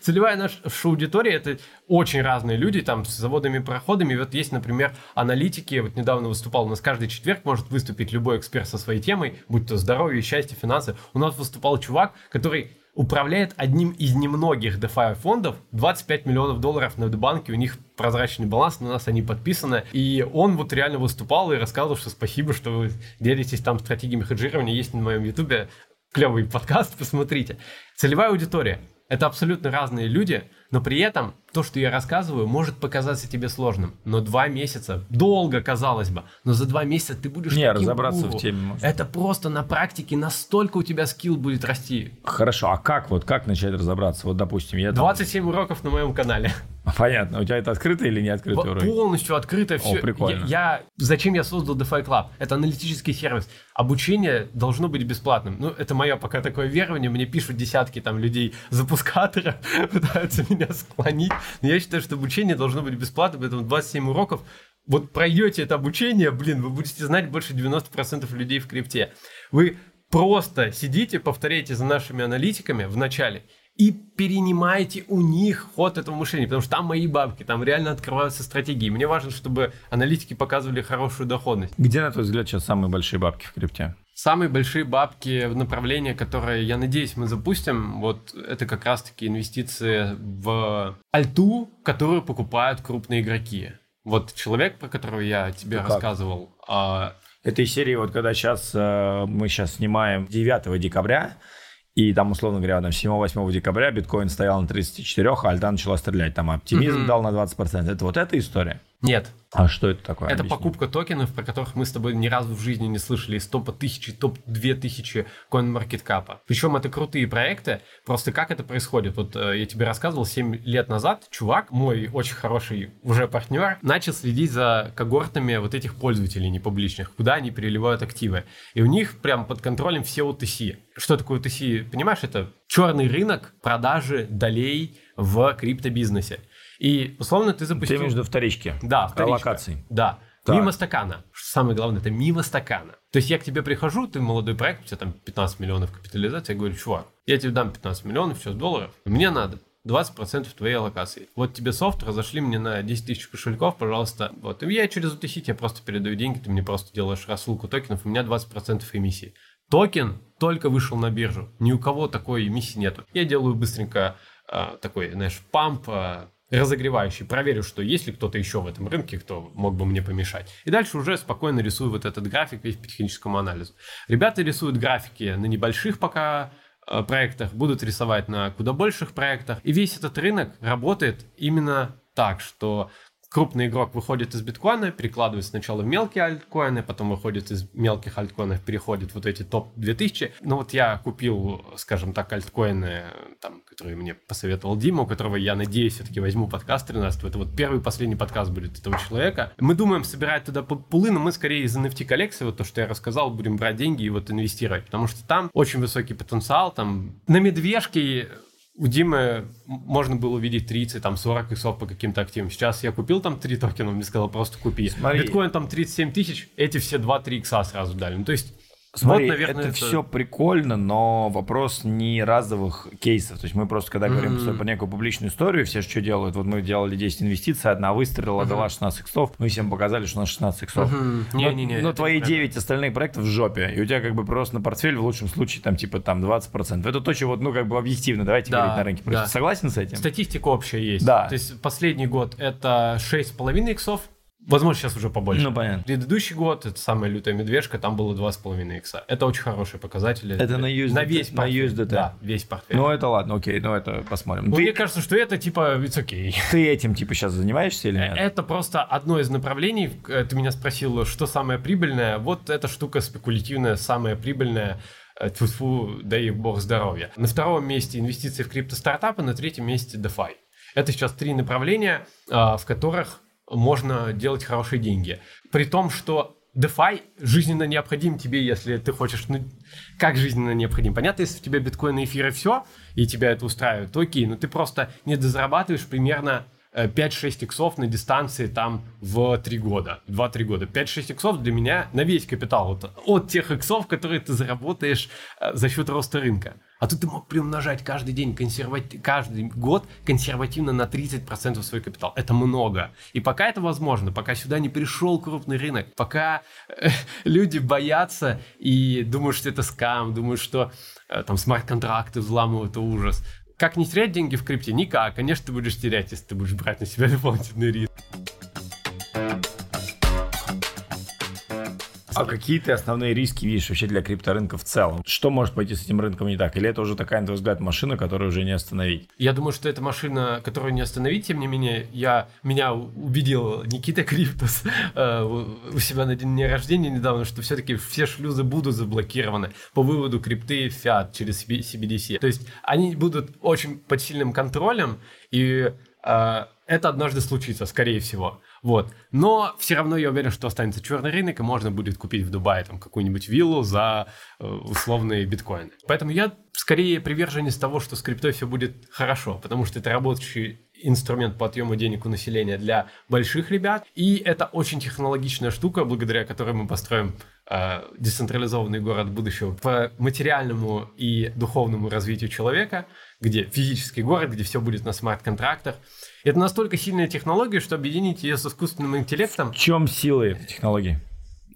целевая наша аудитория это очень разные люди, там, с заводами проходами. Вот есть, например, аналитики. Вот недавно выступал, у нас каждый четверг может выступить любой эксперт со своей темой, будь то здоровье, счастье, финансы. У нас выступал чувак, который управляет одним из немногих DeFi фондов, 25 миллионов долларов на банке, у них прозрачный баланс, на нас они подписаны, и он вот реально выступал и рассказывал, что спасибо, что вы делитесь там стратегиями хеджирования, есть на моем ютубе клевый подкаст, посмотрите. Целевая аудитория – это абсолютно разные люди, но при этом то, что я рассказываю, может показаться тебе сложным. Но два месяца, долго казалось бы, но за два месяца ты будешь
Не, разобраться гуру. в теме.
Может. Это просто на практике настолько у тебя скилл будет расти.
Хорошо, а как вот, как начать разобраться? Вот, допустим, я...
27 там... уроков на моем канале.
Понятно. У тебя это открыто или не открыто
уроки? Полностью открыто все.
О, прикольно.
Я, я, зачем я создал DeFi Club? Это аналитический сервис. Обучение должно быть бесплатным. Ну, это мое пока такое верование. Мне пишут десятки там людей запускатора, пытаются меня склонить. Но я считаю, что обучение должно быть бесплатным, поэтому 27 уроков. Вот пройдете это обучение, блин, вы будете знать больше 90% людей в крипте. Вы просто сидите, повторяете за нашими аналитиками в начале и перенимаете у них ход этого мышления, потому что там мои бабки, там реально открываются стратегии. Мне важно, чтобы аналитики показывали хорошую доходность.
Где, на твой взгляд, сейчас самые большие бабки в крипте?
Самые большие бабки в направлении, которое, я надеюсь, мы запустим, вот это как раз-таки инвестиции в альту, которую покупают крупные игроки. Вот человек, про которого я тебе ну рассказывал. А...
Этой серии, вот когда сейчас э, мы сейчас снимаем 9 декабря, и там, условно говоря, там 7-8 декабря биткоин стоял на 34, а альта начала стрелять. Там оптимизм mm-hmm. дал на 20%. Это вот эта история?
Нет.
А что это такое?
Это
Объясни.
покупка токенов, про которых мы с тобой ни разу в жизни не слышали, из топа тысячи, топ две тысячи CoinMarketCap. Причем это крутые проекты. Просто как это происходит? Вот э, я тебе рассказывал, 7 лет назад чувак, мой очень хороший уже партнер, начал следить за когортами вот этих пользователей непубличных, куда они переливают активы. И у них прям под контролем все OTC. Что такое OTC? Понимаешь, это черный рынок продажи долей в криптобизнесе. И, условно, ты запустил...
Ты виду вторички?
Да, вторичка.
Локации.
Да.
Так.
Мимо стакана. Что самое главное, это мимо стакана. То есть я к тебе прихожу, ты молодой проект, у тебя там 15 миллионов капитализации, я говорю, чувак, я тебе дам 15 миллионов сейчас долларов, мне надо 20% твоей аллокации. Вот тебе софт, разошли мне на 10 тысяч кошельков, пожалуйста. Вот. И я через UTC тебе просто передаю деньги, ты мне просто делаешь рассылку токенов, у меня 20% эмиссии. Токен только вышел на биржу. Ни у кого такой эмиссии нету. Я делаю быстренько а, такой, знаешь, памп, а, разогревающий, проверю, что есть ли кто-то еще в этом рынке, кто мог бы мне помешать. И дальше уже спокойно рисую вот этот график весь по техническому анализу. Ребята рисуют графики на небольших пока э, проектах, будут рисовать на куда больших проектах. И весь этот рынок работает именно так, что крупный игрок выходит из биткоина, перекладывает сначала в мелкие альткоины, потом выходит из мелких альткоинов, переходит вот эти топ-2000. Ну вот я купил, скажем так, альткоины, там, которые мне посоветовал Дима, у которого я надеюсь все-таки возьму подкаст 13 Это вот первый последний подкаст будет этого человека. Мы думаем собирать туда пулы, но мы скорее из NFT коллекции, вот то, что я рассказал, будем брать деньги и вот инвестировать, потому что там очень высокий потенциал, там на медвежке у Димы можно было увидеть 30, там 40 иксов по каким-то активам. Сейчас я купил там 3 токена, он мне сказал, просто купи.
Смотри.
Биткоин там 37 тысяч, эти все 2-3 икса сразу дали. Ну, то есть,
Смотри,
вот, наверное,
это, все прикольно, но вопрос не разовых кейсов. То есть мы просто, когда говорим
Мгм.
про некую публичную историю, все что делают, вот мы делали 10 инвестиций, одна выстрелила, дала 16 иксов, мы всем показали, что у нас 16 иксов.
Мгм.
Но-
Не-не-не,
Но
это
твои
неправильно.
9 остальных проектов в жопе, и у тебя как бы просто на портфель в лучшем случае там типа там 20%. Это то, что вот, ну как бы объективно, давайте
Да,
говорить на рынке. Просто
да.
согласен с этим?
Статистика общая есть.
Да.
То есть последний год это 6,5 иксов, возможно, сейчас уже побольше.
Ну, понятно.
Предыдущий год, это самая лютая медвежка, там было 2,5 икса. Это очень хорошие показатели.
Это на USDT?
На весь
На
портфель.
USDT.
Да, весь портфель.
Ну это ладно, окей, ну это посмотрим.
Ну,
ты,
Мне кажется, что это типа it's okay.
ты этим типа сейчас занимаешься или нет?
Это просто одно из направлений. Э, Ты меня спросил, что самое прибыльное. Вот эта штука спекулятивная, самая прибыльная. Э, Тьфу-тьфу, дай их бог здоровья. На втором месте инвестиции в криптостартапы, на третьем месте DeFi. Это сейчас три направления, а, в которых можно делать хорошие деньги. При том, что DeFi жизненно необходим тебе, если ты хочешь... Ну, как жизненно необходим? Понятно, если у тебя биткоин эфир и все, и тебя это устраивает, то окей, но ты просто не дозарабатываешь примерно э, 5-6 иксов на дистанции там в 3 года, 2-3 года. 5-6 иксов для меня на весь капитал, вот, от тех иксов, которые ты заработаешь э, за счет роста рынка. А тут ты мог приумножать каждый день, консервати... каждый год консервативно на 30% свой капитал. Это много. И пока это возможно, пока сюда не пришел крупный рынок, пока э, люди боятся и думают, что это скам, думают, что э, там смарт-контракты взламывают, это ужас. Как не терять деньги в крипте? Никак. Конечно, ты будешь терять, если ты будешь брать на себя дополнительный риск.
А какие ты основные риски видишь вообще для крипторынка в целом? Что может пойти с этим рынком не так? Или это уже такая, на твой взгляд, машина, которую уже не остановить?
Я думаю, что это машина, которую не остановить. Тем не менее, я, меня убедил Никита Криптос э, у себя на день рождения недавно, что все-таки все шлюзы будут заблокированы по выводу крипты фиат через CBDC. То есть они будут очень под сильным контролем, и э, это однажды случится, скорее всего. Вот. Но все равно я уверен, что останется черный рынок, и можно будет купить в Дубае там какую-нибудь виллу за э, условные биткоины. Поэтому я скорее приверженец того, что с криптой все будет хорошо, потому что это работающий инструмент по отъему денег у населения для больших ребят, и это очень технологичная штука, благодаря которой мы построим э, децентрализованный город будущего по материальному и духовному развитию человека, где физический город, где все будет на смарт-контрактах. Это настолько сильная технология, что объединить ее с искусственным интеллектом
В чем силы этой технологии?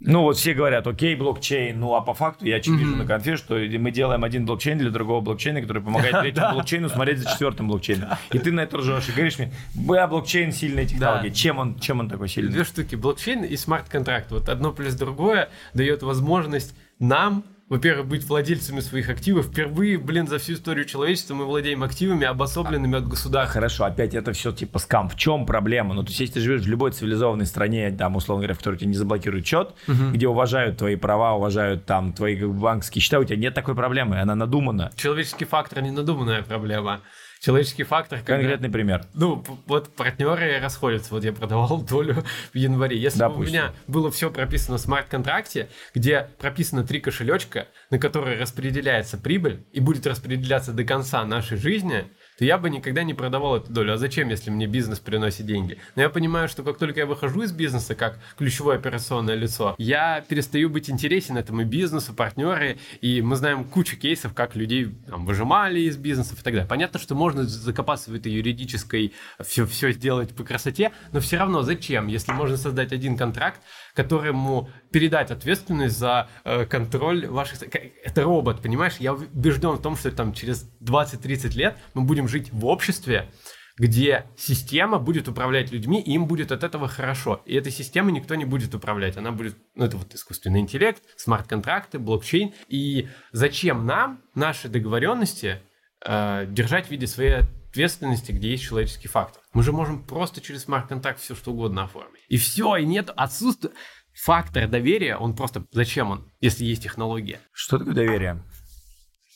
Ну вот все говорят, окей, блокчейн, ну а по факту я вижу
Мгм.
на конфе, что мы делаем один блокчейн для другого блокчейна, который помогает третьему блокчейну смотреть за четвертым блокчейном. И ты на это ржешь и говоришь мне, бля, блокчейн сильная технология. Чем он, чем он такой сильный?
Две штуки, блокчейн и смарт-контракт. Вот одно плюс другое дает возможность нам во-первых, быть владельцами своих активов. Впервые, блин, за всю историю человечества мы владеем активами, обособленными от государства.
Хорошо, опять это все типа скам. В чем проблема? Ну, то есть, если ты живешь в любой цивилизованной стране, там, условно говоря, в которой тебе не заблокируют счет, угу. где уважают твои права, уважают там твои банковские счета, у тебя нет такой проблемы, она надумана.
Человеческий фактор не надуманная проблема человеческий фактор.
Когда, Конкретный пример.
Ну, вот партнеры расходятся. Вот я продавал долю в январе. Если Допустим. бы у меня было все прописано в смарт-контракте, где прописано три кошелечка, на которые распределяется прибыль и будет распределяться до конца нашей жизни, то я бы никогда не продавал эту долю. А зачем, если мне бизнес приносит деньги? Но я понимаю, что как только я выхожу из бизнеса как ключевое операционное лицо, я перестаю быть интересен этому бизнесу, партнеры, и мы знаем кучу кейсов, как людей там, выжимали из бизнесов и так далее. Понятно, что можно закопаться в этой юридической, все, все сделать по красоте, но все равно зачем, если можно создать один контракт, которому передать ответственность за э, контроль ваших... Это робот, понимаешь? Я убежден в том, что там через 20-30 лет мы будем жить в обществе, где система будет управлять людьми, и им будет от этого хорошо. И этой системой никто не будет управлять. Она будет, ну, это вот искусственный интеллект, смарт-контракты, блокчейн. И зачем нам наши договоренности э, держать в виде своей ответственности, где есть человеческий фактор? Мы же можем просто через смарт-контракт все что угодно оформить. И все, и нет отсутствия. Фактор доверия, он просто... Зачем он, если есть технология?
Что такое доверие?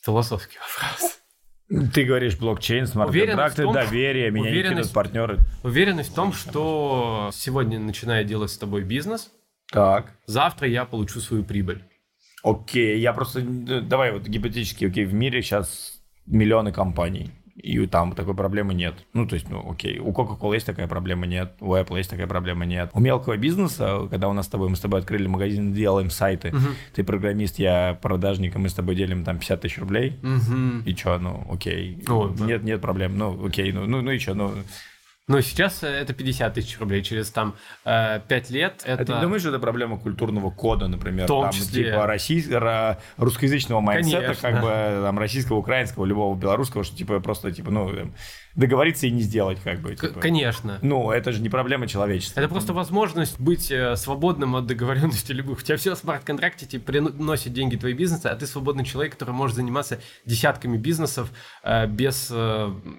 Философский вопрос.
Ты говоришь блокчейн, смарт-контракты, доверие, меня не кидают партнеры.
Уверенность в том, что сегодня начинаю делать с тобой бизнес,
так.
завтра я получу свою прибыль.
Окей, я просто... Давай вот гипотетически, окей, в мире сейчас миллионы компаний и там такой проблемы нет. Ну, то есть, ну, окей, у Coca-Cola есть такая проблема, нет, у Apple есть такая проблема, нет. У мелкого бизнеса, когда у нас с тобой, мы с тобой открыли магазин, делаем сайты, угу. ты программист, я продажник, и мы с тобой делим там 50 тысяч рублей, угу. и что, ну, окей, О, нет, да. нет проблем, ну, окей, ну, ну, ну и что, ну...
Но сейчас э, это 50 тысяч рублей, через там 5 э, лет это...
А ты не думаешь, что это проблема культурного кода, например?
В том там, числе.
Типа россий... русскоязычного майндсета, как бы там российского, украинского, любого белорусского, что типа просто типа, ну, договориться и не сделать, как бы. Типа.
Конечно.
Ну, это же не проблема человечества.
Это просто возможность быть э, свободным от договоренности любых. У тебя все в смарт-контракте тебе приносит деньги твои бизнесы, а ты свободный человек, который может заниматься десятками бизнесов без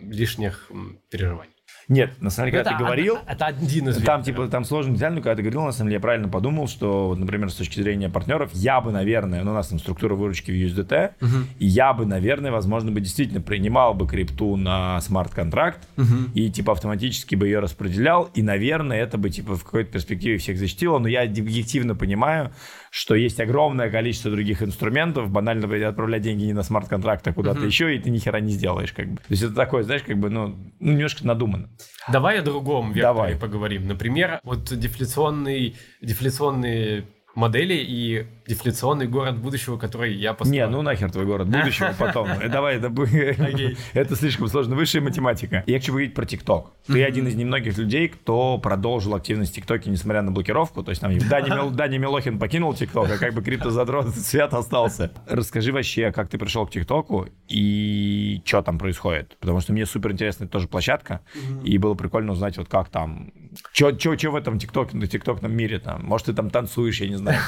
лишних переживаний.
Нет, на самом деле, когда это, ты говорил...
Это, это один из
Там, типа, там сложно деталь, но когда ты говорил, на самом деле, я правильно подумал, что, вот, например, с точки зрения партнеров, я бы, наверное, ну, у нас там структура выручки в USDT, угу. и я бы, наверное, возможно, бы действительно принимал бы крипту на смарт-контракт, угу. и, типа, автоматически бы ее распределял, и, наверное, это бы, типа, в какой-то перспективе всех защитило, но я объективно понимаю, что есть огромное количество других инструментов, банально отправлять деньги не на смарт-контракт, а куда-то угу. еще, и ты ни хера не сделаешь, как бы. То есть это такое, знаешь, как бы, ну, ну немножко надумано.
Давай о другом векторе Давай. поговорим. Например, вот дефляционный, дефляционные модели и дефляционный город будущего, который я
построю. Не, ну нахер твой город будущего потом. Э, давай, это это слишком сложно. Высшая математика. Я хочу говорить про ТикТок. Ты один из немногих людей, кто продолжил активность в ТикТоке, несмотря на блокировку. То есть там Дани Милохин покинул ТикТок, а как бы криптозадрот свят остался. Расскажи вообще, как ты пришел к ТикТоку и что там происходит. Потому что мне супер интересна тоже площадка, и было прикольно узнать, вот как там, что в этом ТикТок, на ТикТокном мире там. Может, ты там танцуешь, я не знаю.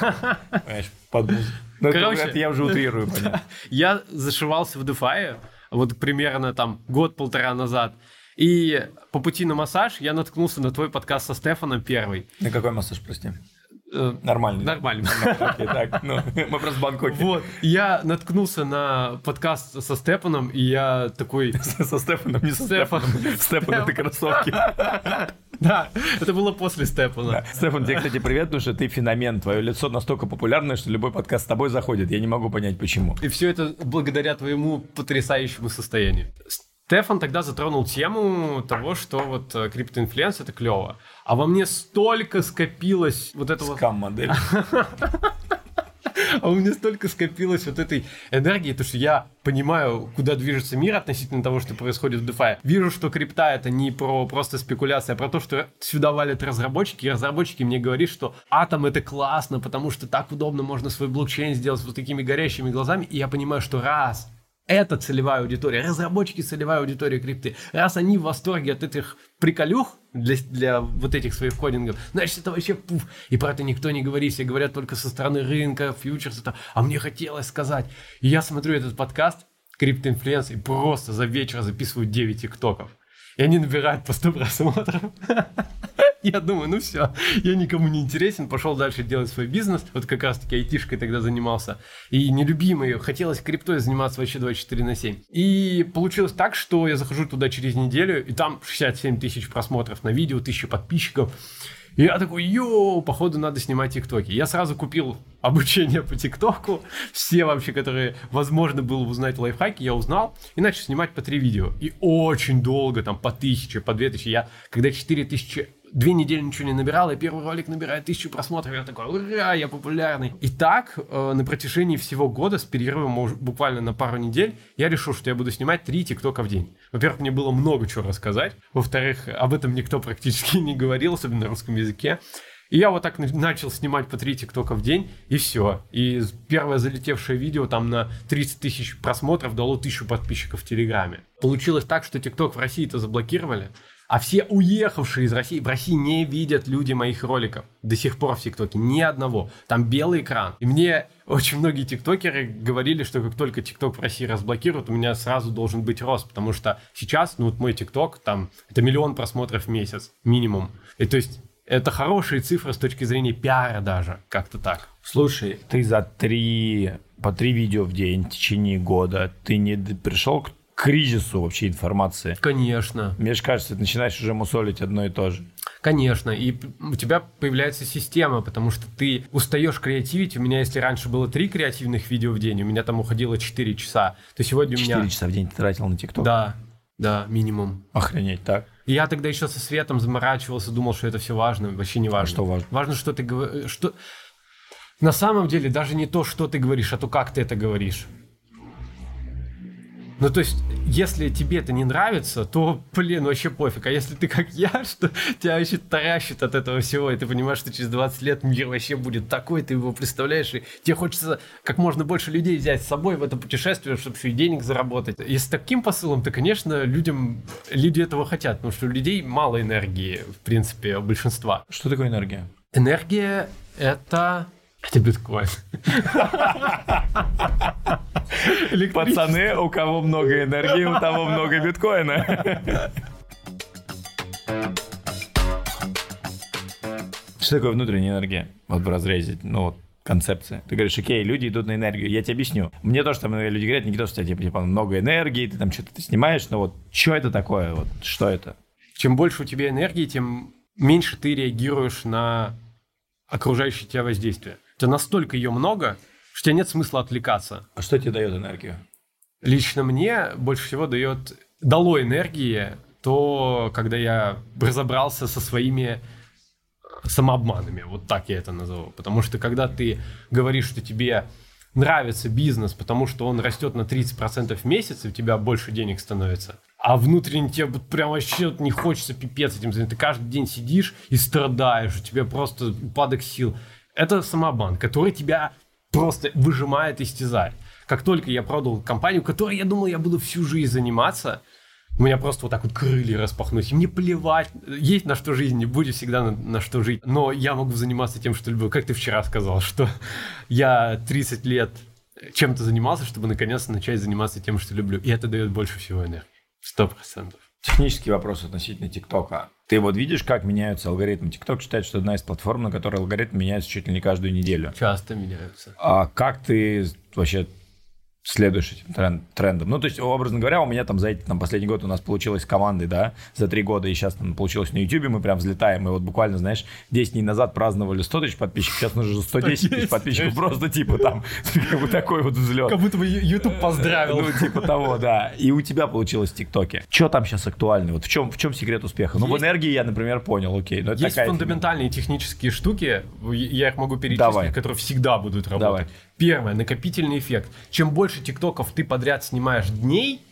Понимаешь, под ну, Короче, это я уже утрирую, понятно.
Я зашивался в DeFi, вот примерно там год-полтора назад. И по пути на массаж я наткнулся на твой подкаст со Стефаном первый.
На какой массаж, прости? Э. Нормальный. Окей, так, ну, мы просто в Бангкоке.
Вот, я наткнулся на подкаст со Стефаном, и я такой...
Со Стефаном, не со Стефаном. Стефан, это кроссовки.
Да, это было после Стефана.
Стефан, тебе, кстати, привет, потому что ты феномен. Твое лицо настолько популярное, что любой подкаст с тобой заходит. Я не могу понять, почему.
И все это благодаря твоему потрясающему состоянию. Стефан тогда затронул тему того, что вот э, криптоинфлюенс это клево. А во мне столько скопилось вот этого...
Скам-модель.
А у меня столько скопилось вот этой энергии, то что я понимаю, куда движется мир относительно того, что происходит в DeFi. Вижу, что крипта это не про просто спекуляция, а про то, что сюда валят разработчики, и разработчики мне говорят, что атом это классно, потому что так удобно можно свой блокчейн сделать вот такими горящими глазами, и я понимаю, что раз это целевая аудитория, разработчики целевая аудитория крипты. Раз они в восторге от этих приколюх для, для вот этих своих кодингов, значит, это вообще пуф. И про это никто не говорит, все говорят только со стороны рынка, фьючерс, это, а мне хотелось сказать. Я смотрю этот подкаст, криптоинфлюенс, и просто за вечер записываю 9 тиктоков. И они набирают по 100 просмотров. Я думаю, ну все, я никому не интересен, пошел дальше делать свой бизнес. Вот как раз таки айтишкой тогда занимался. И нелюбимый, хотелось криптой заниматься вообще 24 на 7. И получилось так, что я захожу туда через неделю, и там 67 тысяч просмотров на видео, тысяча подписчиков. И я такой, йоу, походу надо снимать тиктоки. Я сразу купил обучение по тиктоку. Все вообще, которые возможно было узнать лайфхаки, я узнал. И начал снимать по три видео. И очень долго, там по тысяче, по две тысячи. Я, когда четыре тысячи две недели ничего не набирал, и первый ролик набирает тысячу просмотров, я такой, ура, я популярный. И так э, на протяжении всего года с перерывом буквально на пару недель я решил, что я буду снимать три тиктока в день. Во-первых, мне было много чего рассказать. Во-вторых, об этом никто практически не говорил, особенно на русском языке. И я вот так начал снимать по три тиктока в день, и все. И первое залетевшее видео там на 30 тысяч просмотров дало тысячу подписчиков в Телеграме. Получилось так, что тикток в России-то заблокировали, а все уехавшие из России, в России не видят люди моих роликов. До сих пор в ТикТоке. Ни одного. Там белый экран. И мне очень многие тиктокеры говорили, что как только ТикТок в России разблокируют, у меня сразу должен быть рост. Потому что сейчас, ну вот мой ТикТок, там, это миллион просмотров в месяц. Минимум. И то есть это хорошие цифры с точки зрения пиара даже, как-то так.
Слушай, ты за три, по три видео в день в течение года, ты не пришел к кризису вообще информации.
Конечно.
Мне же кажется, ты начинаешь уже мусолить одно и то же.
Конечно, и у тебя появляется система, потому что ты устаешь креативить. У меня, если раньше было три креативных видео в день, у меня там уходило 4 часа, то сегодня у меня...
4 часа в день ты тратил на ТикТок?
Да, да, минимум.
Охренеть, так?
И я тогда еще со светом заморачивался, думал, что это все важно, вообще не важно. А
что важно?
Важно, что ты говоришь, что... На самом деле даже не то, что ты говоришь, а то, как ты это говоришь. Ну, то есть, если тебе это не нравится, то, блин, вообще пофиг. А если ты как я, что тебя вообще таращит от этого всего, и ты понимаешь, что через 20 лет мир вообще будет такой, ты его представляешь, и тебе хочется как можно больше людей взять с собой в это путешествие, чтобы еще и денег заработать. И с таким посылом, то, конечно, людям, люди этого хотят, потому что у людей мало энергии, в принципе, у большинства.
Что такое энергия?
Энергия — это это биткоин.
Пацаны, у кого много энергии, у того много биткоина. Что такое внутренняя энергия? Вот в разрезе, ну вот, концепция. Ты говоришь, окей, люди идут на энергию. Я тебе объясню. Мне то, что люди говорят, не то, что у тебя типа, много энергии, ты там что-то снимаешь, но вот что это такое? Вот что это?
Чем больше у тебя энергии, тем меньше ты реагируешь на окружающее тебя воздействие. Это настолько ее много, что тебе нет смысла отвлекаться.
А что тебе дает энергию?
Лично мне больше всего дает, дало энергии то, когда я разобрался со своими самообманами, вот так я это назову. Потому что когда ты говоришь, что тебе нравится бизнес, потому что он растет на 30% в месяц, и у тебя больше денег становится, а внутренне тебе прям вообще не хочется пипец этим заняться. Ты каждый день сидишь и страдаешь, у тебя просто упадок сил. Это самообман, который тебя просто выжимает из истязает. Как только я продал компанию, которой я думал, я буду всю жизнь заниматься, у меня просто вот так вот крылья распахнулись. И мне плевать, есть на что жизнь, не будет всегда на, на что жить. Но я могу заниматься тем, что люблю. Как ты вчера сказал, что я 30 лет чем-то занимался, чтобы наконец начать заниматься тем, что люблю. И это дает больше всего энергии. Сто процентов.
Технический вопрос относительно ТикТока. Ты вот видишь, как меняются алгоритмы? ТикТок считает, что одна из платформ, на которой алгоритмы меняются чуть ли не каждую неделю.
Часто меняются.
А как ты вообще тренд, трендом. Ну, то есть, образно говоря, у меня там за эти, там, последний год у нас получилось команды, да, за три года, и сейчас там получилось на YouTube, мы прям взлетаем, и вот буквально, знаешь, 10 дней назад праздновали 100 тысяч подписчиков, сейчас нужно 110 тысяч подписчиков, просто типа там, как бы такой вот взлет.
Как будто бы YouTube поздравил.
Ну, типа того, да. И у тебя получилось в ТикТоке. Что там сейчас актуально? Вот в чем, в чем секрет успеха? Ну, в энергии я, например, понял, окей. Но
Есть фундаментальные технические штуки, я их могу перечислить, которые всегда будут работать. Первое, накопительный эффект. Чем больше тиктоков ты подряд снимаешь дней,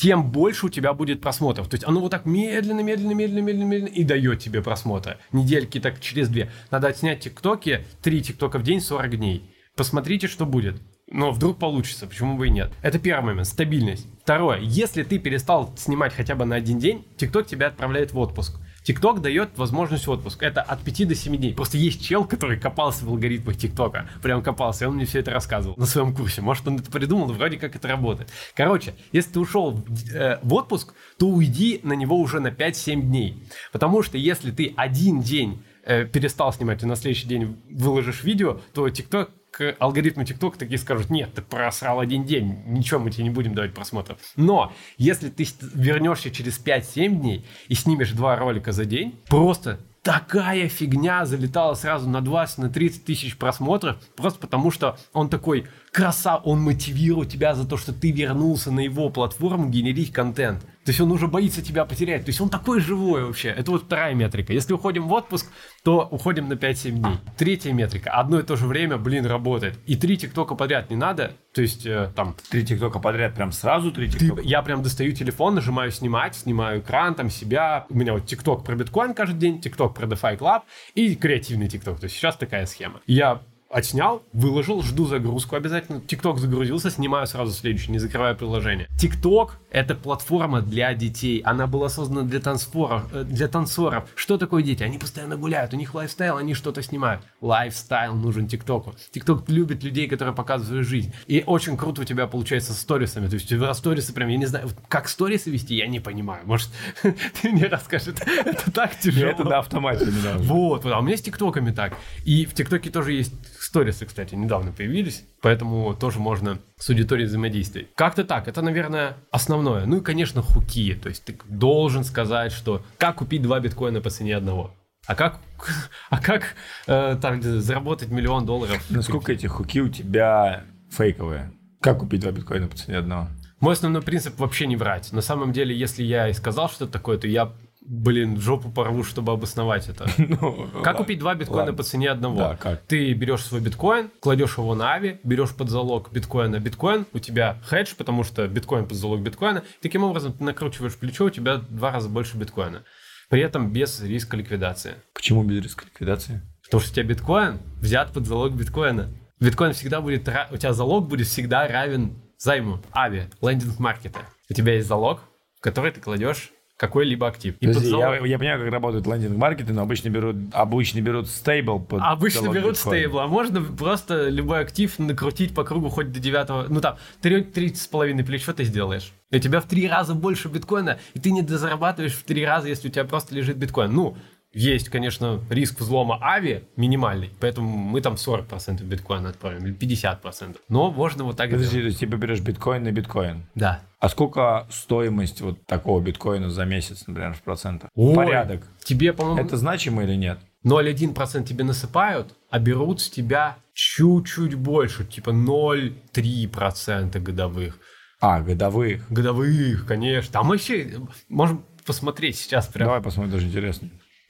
тем больше у тебя будет просмотров. То есть оно вот так медленно, медленно, медленно, медленно, медленно и дает тебе просмотры. Недельки так через две. Надо отснять тиктоки, три тиктока в день, 40 дней. Посмотрите, что будет. но вдруг получится, почему бы и нет. Это первый момент, стабильность. Второе, если ты перестал снимать хотя бы на один день, TikTok тебя отправляет в отпуск. TikTok дает возможность отпуска. Это от 5 до 7 дней. Просто есть чел, который копался в алгоритмах ТикТока. Прям копался, и он мне все это рассказывал на своем курсе. Может, он это придумал, вроде как это работает. Короче, если ты ушел э, в отпуск, то уйди на него уже на 5-7 дней. Потому что если ты один день э, перестал снимать и на следующий день выложишь видео, то TikTok к алгоритму TikTok такие скажут, нет, ты просрал один день, ничего, мы тебе не будем давать просмотров. Но если ты вернешься через 5-7 дней и снимешь два ролика за день, просто такая фигня залетала сразу на 20, на 30 тысяч просмотров, просто потому что он такой краса, он мотивирует тебя за то, что ты вернулся на его платформу генерить контент. То есть он уже боится тебя потерять. То есть он такой живой вообще. Это вот вторая метрика. Если уходим в отпуск, то уходим на 5-7 дней. Третья метрика. Одно и то же время, блин, работает. И три тиктока подряд не надо. То есть э, там...
Три тиктока подряд, прям сразу три тиктока?
Я прям достаю телефон, нажимаю снимать, снимаю экран, там себя. У меня вот тикток про биткоин каждый день, тикток про DeFi Club и креативный тикток. То есть сейчас такая схема. Я отснял, выложил, жду загрузку обязательно. ТикТок загрузился, снимаю сразу следующий, не закрываю приложение. ТикТок — это платформа для детей. Она была создана для танцоров, э, для танцоров. Что такое дети? Они постоянно гуляют, у них лайфстайл, они что-то снимают. Лайфстайл нужен ТикТоку. ТикТок любит людей, которые показывают свою жизнь. И очень круто у тебя получается с сторисами. То есть у тебя сторисы прям, я не знаю, как сторисы вести, я не понимаю. Может, ты мне расскажешь, это так тяжело.
Это на автомате.
Вот, а у меня с ТикТоками так. И в ТикТоке тоже есть Сторисы, кстати, недавно появились, поэтому тоже можно с аудиторией взаимодействовать. Как-то так, это, наверное, основное. Ну и, конечно, хуки, то есть ты должен сказать, что как купить два биткоина по цене одного. А как, а как э, там, заработать миллион долларов?
Насколько эти хуки у тебя фейковые? Как купить два биткоина по цене одного?
Мой основной принцип вообще не врать. На самом деле, если я и сказал что-то такое, то я блин, жопу порву, чтобы обосновать это. ну, как купить два биткоина ладно. по цене одного? Да, как? Ты берешь свой биткоин, кладешь его на Ави, берешь под залог биткоина биткоин, у тебя хедж, потому что биткоин под залог биткоина. Таким образом, ты накручиваешь плечо, у тебя два раза больше биткоина. При этом без риска ликвидации.
Почему без риска ликвидации?
Потому что у тебя биткоин взят под залог биткоина. Биткоин всегда будет, у тебя залог будет всегда равен займу, ави, лендинг маркета. У тебя есть залог, в который ты кладешь какой-либо актив.
И Подожди, я, я понимаю, как работают лендинг-маркеты, но обычно берут, обычно берут стейбл под
Обычно берут стейбл, а можно просто любой актив накрутить по кругу хоть до девятого, ну там, три с половиной плеч, что ты сделаешь? И у тебя в три раза больше биткоина, и ты не дозарабатываешь в три раза, если у тебя просто лежит биткоин. Ну, есть, конечно, риск взлома ави минимальный, поэтому мы там 40% биткоина отправим, или 50%. Но можно вот так
Подожди, сделать. то есть типа берешь биткоин на биткоин?
Да.
А сколько стоимость вот такого биткоина за месяц, например, в процентах? Ой, Порядок.
Тебе, по-моему...
Это значимо или нет?
0,1% тебе насыпают, а берут с тебя чуть-чуть больше, типа 0,3% годовых.
А, годовых?
Годовых, конечно. Там вообще, можем посмотреть сейчас прям.
Давай посмотрим, даже интересно.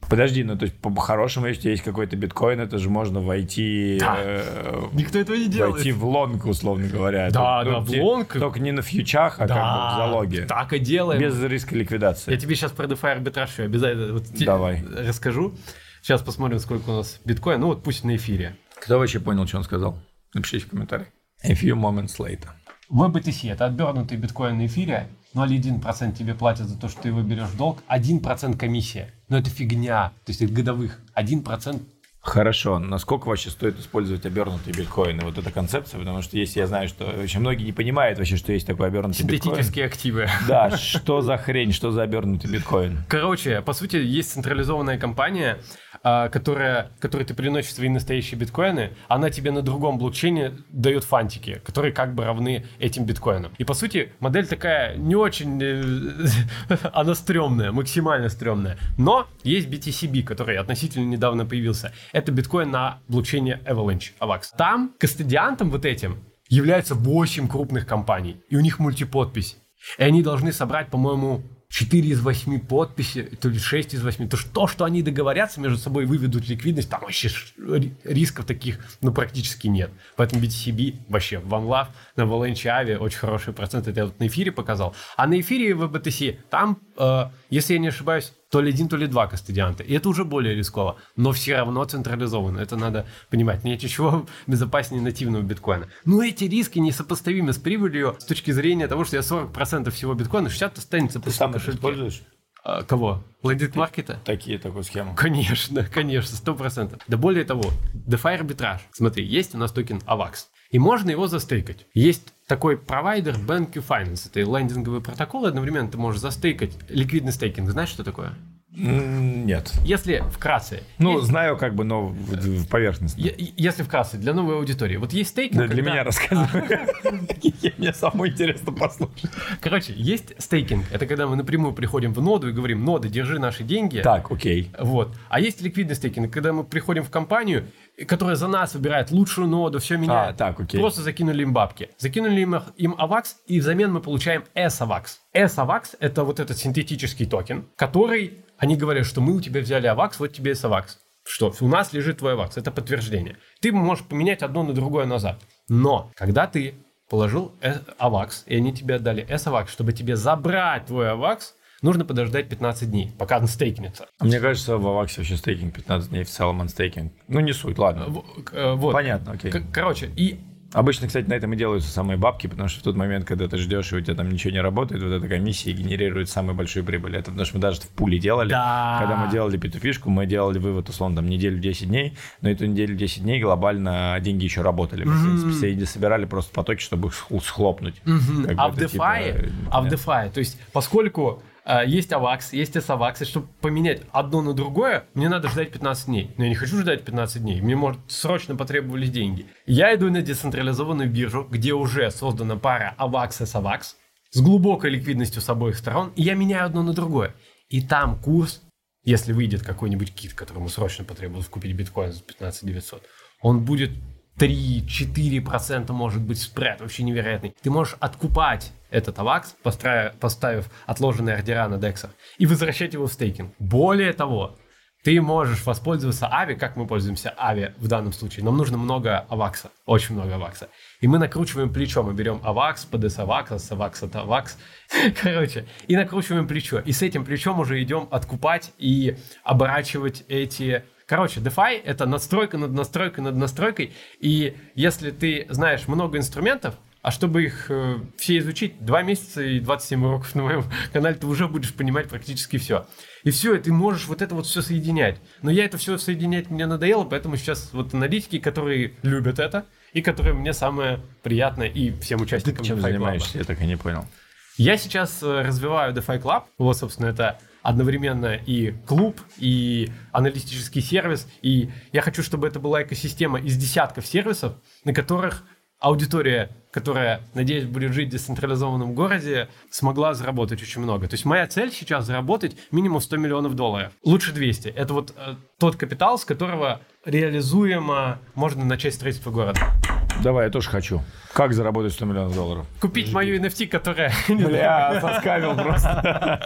Подожди, ну то есть по-хорошему, если есть какой-то биткоин, это же можно войти...
Да. Э, Никто этого не делает.
Войти в лонг, условно говоря.
Да, ну, да, в лонг.
Только не на фьючах, а да, как бы в залоге.
так и делаем.
Без риска ликвидации.
Я тебе сейчас про DeFi арбитраж обязательно вот
Давай.
расскажу. Сейчас посмотрим, сколько у нас биткоин. Ну вот пусть на эфире.
Кто вообще понял, что он сказал? Напишите в комментариях. A few moments later.
WebBTC – это отбернутый биткоин на эфире. 0,1% тебе платят за то, что ты его берешь в долг, 1% комиссия. Но это фигня, то есть это годовых. 1%
Хорошо. Насколько вообще стоит использовать обернутые биткоины? Вот эта концепция, потому что если я знаю, что очень многие не понимают вообще, что есть такой обернутый биткоин.
Синтетические активы.
Да, что за хрень, что за обернутый биткоин?
Короче, по сути, есть централизованная компания, а, которая, которой ты приносишь свои настоящие биткоины, она тебе на другом блокчейне дает фантики, которые как бы равны этим биткоинам. И по сути модель такая не очень, э, она стрёмная, максимально стрёмная. Но есть BTCB, который относительно недавно появился. Это биткоин на блокчейне Avalanche, AVAX. Там кастодиантом вот этим является 8 крупных компаний, и у них мультиподпись. И они должны собрать, по-моему, 4 из 8 подписи, то ли 6 из 8, то что, что они договорятся между собой, выведут ликвидность, там вообще рисков таких, ну, практически нет. Поэтому BTCB вообще, OneLove на Avalanche Avi очень хороший процент, это я вот на эфире показал. А на эфире в BTC, там, э, если я не ошибаюсь, то ли один, то ли два кастодианта. И это уже более рисково, но все равно централизованно. Это надо понимать. Нет ничего безопаснее нативного биткоина. Но эти риски несопоставимы с прибылью с точки зрения того, что я 40% всего биткоина, 60 останется
Ты сам это используешь?
А, кого? Lending market а?
Такие, такую схему.
Конечно, конечно, сто процентов. Да более того, DeFi арбитраж. Смотри, есть у нас токен AVAX. И можно его застейкать. Есть такой провайдер Benqi Finance. Это лендинговый протокол, одновременно ты можешь застейкать ликвидный стейкинг. Знаешь, что такое?
Нет.
Если вкратце.
Ну, есть... знаю как бы, но в поверхности.
Если вкратце, для новой аудитории. Вот есть стейкинг. Да,
для меня рассказывай. Мне самое интересно послушать.
Короче, есть стейкинг. Это когда мы напрямую приходим в ноду и говорим, нода, держи наши деньги.
Так, окей.
Вот. А есть ликвидный стейкинг, когда мы приходим в компанию, которая за нас выбирает лучшую ноду, все меняет.
А, так, окей.
Просто закинули им бабки. Закинули им, им AVAX, и взамен мы получаем S-AVAX. S-AVAX — это вот этот синтетический токен, который они говорят, что мы у тебя взяли AVAX, вот тебе AVAX. Что, у нас лежит твой AVAX, это подтверждение. Ты можешь поменять одно на другое назад. Но, когда ты положил авакс, и они тебе отдали S-авакс, чтобы тебе забрать твой авакс, нужно подождать 15 дней, пока он стейкнется.
Мне кажется, в Аваксе вообще стейкинг 15 дней, в целом он стейкинг. Ну, не суть, ладно.
Э, вот.
Понятно, окей.
Короче, и
Обычно, кстати, на этом и делаются самые бабки, потому что в тот момент, когда ты ждешь, и у тебя там ничего не работает, вот эта комиссия генерирует самую большую прибыль. Это потому что мы даже в пуле делали.
Да.
Когда мы делали петуфишку, мы делали вывод, условно, там неделю 10 дней, но эту неделю 10 дней глобально деньги еще работали. Мы, mm-hmm. в принципе, все собирали просто потоки, чтобы их схлопнуть.
Mm-hmm. А, в DeFi, типа, а в DeFi, то есть поскольку есть AVAX, есть SAVAX, и чтобы поменять одно на другое, мне надо ждать 15 дней. Но я не хочу ждать 15 дней, мне, может, срочно потребовались деньги. Я иду на децентрализованную биржу, где уже создана пара AVAX и SAVAX с глубокой ликвидностью с обоих сторон, и я меняю одно на другое. И там курс, если выйдет какой-нибудь кит, которому срочно потребовалось купить биткоин за 15 900, он будет 3-4% может быть спред, вообще невероятный. Ты можешь откупать этот авакс, поставив отложенные ордера на дексах, и возвращать его в стейкинг. Более того, ты можешь воспользоваться Ави, как мы пользуемся Ави в данном случае. Нам нужно много авакса, очень много авакса. И мы накручиваем плечо, мы берем авакс, ПДС авакса, с авакса авакс. Короче, и накручиваем плечо. И с этим плечом уже идем откупать и оборачивать эти Короче, DeFi — это надстройка над настройкой над настройкой. И если ты знаешь много инструментов, а чтобы их э, все изучить, 2 месяца и 27 уроков на моем канале, ты уже будешь понимать практически все. И все, и ты можешь вот это вот все соединять. Но я это все соединять мне надоело, поэтому сейчас вот аналитики, которые любят это, и которые мне самое приятное, и всем участникам
Ты чем занимаешься? Я так и не понял.
Я сейчас э, развиваю DeFi Club. Вот, собственно, это одновременно и клуб, и аналитический сервис. И я хочу, чтобы это была экосистема из десятков сервисов, на которых аудитория, которая, надеюсь, будет жить в децентрализованном городе, смогла заработать очень много. То есть моя цель сейчас заработать минимум 100 миллионов долларов. Лучше 200. Это вот э, тот капитал, с которого реализуемо можно начать строительство города.
Давай, я тоже хочу. Как заработать 100 миллионов долларов?
Купить мою NFT, которая...
Бля, соскавил просто.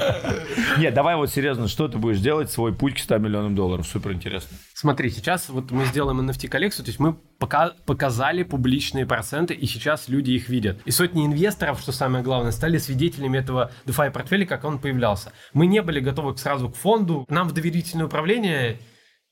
Нет, давай вот серьезно, что ты будешь делать, свой путь к 100 миллионам долларов? Супер интересно.
Смотри, сейчас вот мы сделаем NFT-коллекцию, то есть мы пока показали публичные проценты, и сейчас люди их видят. И сотни инвесторов, что самое главное, стали свидетелями этого DeFi портфеля, как он появлялся. Мы не были готовы сразу к фонду. Нам в доверительное управление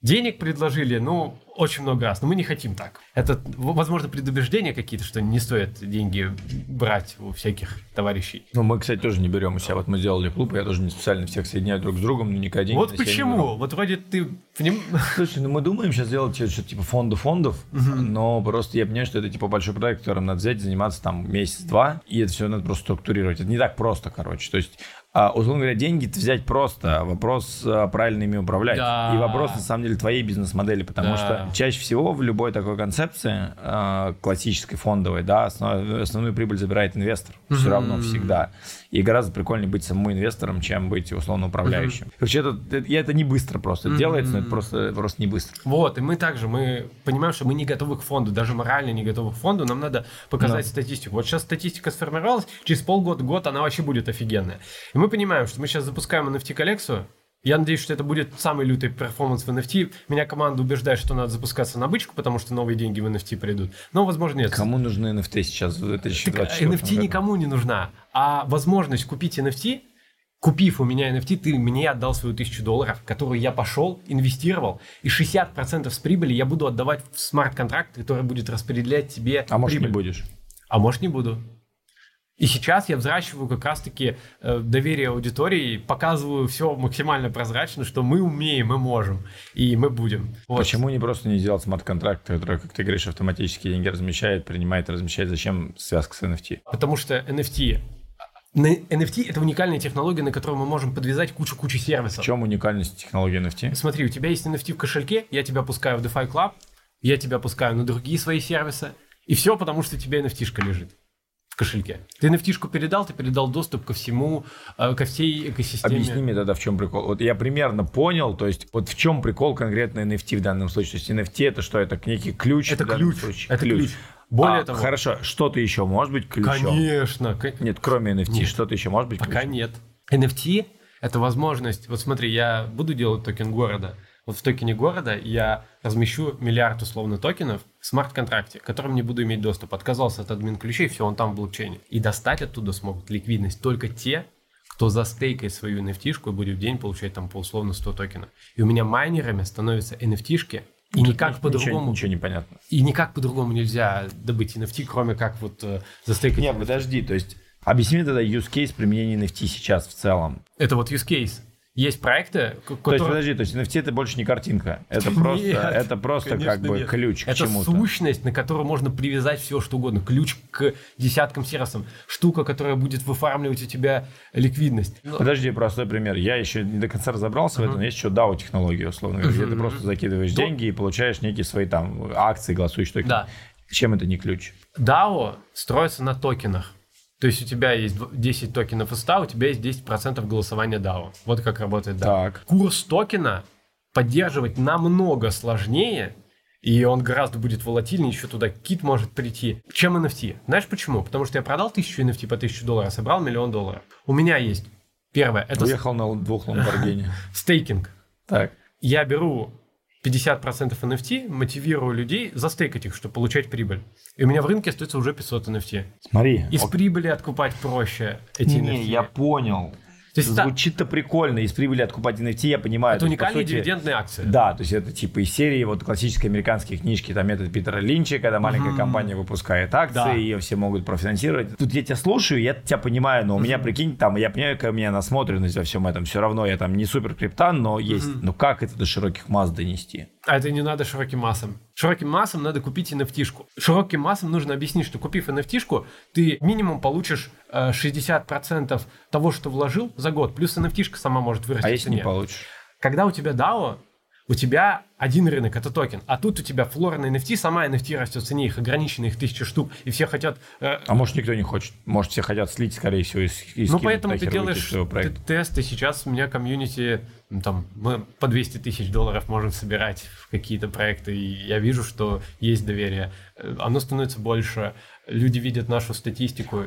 денег предложили, ну, очень много раз, но мы не хотим так. Это, возможно, предубеждения какие-то, что не стоит деньги брать у всяких товарищей.
Ну, мы, кстати, тоже не берем у себя. Вот мы сделали клуб, я тоже не специально всех соединяю друг с другом, но никогда деньги
Вот почему? Вот вроде ты...
Слушай, ну мы думаем сейчас сделать что-то типа фонду фондов, угу. но просто я понимаю, что это типа большой проект, которым надо взять, заниматься там месяц-два, и это все надо просто структурировать. Это не так просто, короче. То есть а, условно говоря, деньги взять просто, вопрос а, правильно ими управлять. Да. И вопрос, на самом деле, твоей бизнес-модели, потому да. что чаще всего в любой такой концепции, а, классической фондовой, да, основ, основную прибыль забирает инвестор. Все равно всегда. И гораздо прикольнее быть самому инвестором, чем быть условно управляющим. Mm-hmm. Короче, это, это, это не быстро просто mm-hmm. делается, но это просто, просто не быстро.
Вот, и мы также, мы понимаем, что мы не готовы к фонду, даже морально не готовы к фонду, нам надо показать да. статистику. Вот сейчас статистика сформировалась, через полгода, год она вообще будет офигенная. И мы понимаем, что мы сейчас запускаем NFT-коллекцию, я надеюсь, что это будет самый лютый перформанс в NFT. Меня команда убеждает, что надо запускаться на бычку, потому что новые деньги в NFT придут. Но, возможно, нет.
Кому нужны NFT сейчас в
2024 NFT никому не нужна. А возможность купить NFT купив у меня NFT, ты мне отдал свою тысячу долларов, которую я пошел, инвестировал, и 60% с прибыли я буду отдавать в смарт-контракт, который будет распределять тебе
А может
прибыль.
не будешь?
А может не буду. И сейчас я взращиваю как раз-таки э, доверие аудитории, показываю все максимально прозрачно, что мы умеем, мы можем, и мы будем. Вот.
Почему не просто не сделать смарт-контракт, который, как ты говоришь, автоматически деньги размещает, принимает, размещает? Зачем связка с NFT?
Потому что NFT... NFT — это уникальная технология, на которой мы можем подвязать кучу-кучу
В
сервисов.
чем уникальность технологии NFT?
Смотри, у тебя есть NFT в кошельке, я тебя пускаю в DeFi Club, я тебя пускаю на другие свои сервисы, и все потому, что у тебя NFT-шка лежит в кошельке. Ты NFT-шку передал, ты передал доступ ко всему, э, ко всей экосистеме.
Объясни мне тогда, в чем прикол. Вот я примерно понял, то есть вот в чем прикол конкретно NFT в данном случае. То есть NFT это что? Это некий ключ?
Это ключ,
случае?
это ключ. Более
А,
того-
Хорошо, что-то еще может быть ключом?
Конечно. ко-
Нет, кроме NFT,
Нет.
что-то еще может быть
Пока
ключом?
нет. NFT — это возможность... Вот смотри, я буду делать токен города. Вот в токене города я размещу миллиард условно токенов в смарт-контракте, к которым не буду иметь доступ. Отказался от админ-ключей, все, он там в блокчейне. И достать оттуда смогут ликвидность только те, кто застейкает свою NFT-шку и будет в день получать там по условно 100 токенов. И у меня майнерами становятся NFT-шки, и никак
Ничего-
по-другому...
Ничего не понятно.
И никак по-другому нельзя добыть NFT, кроме как вот э, застейкать.
Не, подожди, то есть объясни мне тогда use case применения NFT сейчас в целом.
Это вот use case. Есть проекты, к-
То есть,
которые...
подожди, то есть NFT это больше не картинка, это просто,
Нет,
это просто как бы
нет.
ключ к
Это
чему-то.
сущность, на которую можно привязать все, что угодно. Ключ к десяткам сервисам. Штука, которая будет выфармливать у тебя ликвидность.
Подожди, простой пример. Я еще не до конца разобрался в этом. Есть еще DAO технология, условно говоря, где ты просто закидываешь
Да.
деньги и получаешь некие свои там акции, голосующие токены.
Да.
Чем это не ключ?
DAO строится на токенах. То есть у тебя есть дв- 10 токенов 100, у тебя есть 10% голосования DAO. Вот как работает DAO.
Так.
Курс токена поддерживать намного сложнее, и он гораздо будет волатильнее, еще туда кит может прийти, чем NFT. Знаешь почему? Потому что я продал тысячу NFT по 1000 долларов, собрал миллион долларов. У меня есть первое, это
Уехал на двух ламборгини.
стейкинг.
Так.
Я беру 50% NFT, мотивирую людей застейкать их, чтобы получать прибыль. И у меня в рынке остается уже 500 NFT.
Смотри.
Из
ок-
прибыли откупать проще эти
Не,
NFT.
я понял.
То есть
Звучит-то прикольно. Из прибыли откупать NFT, я понимаю.
это уникальные
сути,
дивидендные акции.
Да, то есть это типа из серии вот классической американские книжки, там метод Питера Линча, когда маленькая компания выпускает акции,
Да.
ее все могут профинансировать. Тут я тебя слушаю, я тебя понимаю, но у меня, прикинь, там, я понимаю, какая у меня насмотренность во всем этом. Все равно я там не супер криптан, но есть. Ну как это до широких масс донести?
А это не надо широким массам. Широким массам надо купить NFT -шку. Широким массам нужно объяснить, что купив NFT -шку, ты минимум получишь э, 60% того, что вложил за год. Плюс NFT -шка сама может вырасти
А если не получишь?
Когда у тебя DAO, у тебя один рынок, это токен, а тут у тебя floor на NFT, сама NFT растет в цене, их ограничено, их тысяча штук, и все хотят... э,
А может никто не хочет? Может все хотят слить, скорее всего, и, и
ну, поэтому ты делаешь тесты. Сейчас у меня комьюнити, ну, там, мы по 200 тысяч долларов можем собирать в какие-то проекты, и я вижу, что есть доверие. Э, Оно становится больше, люди видят нашу статистику.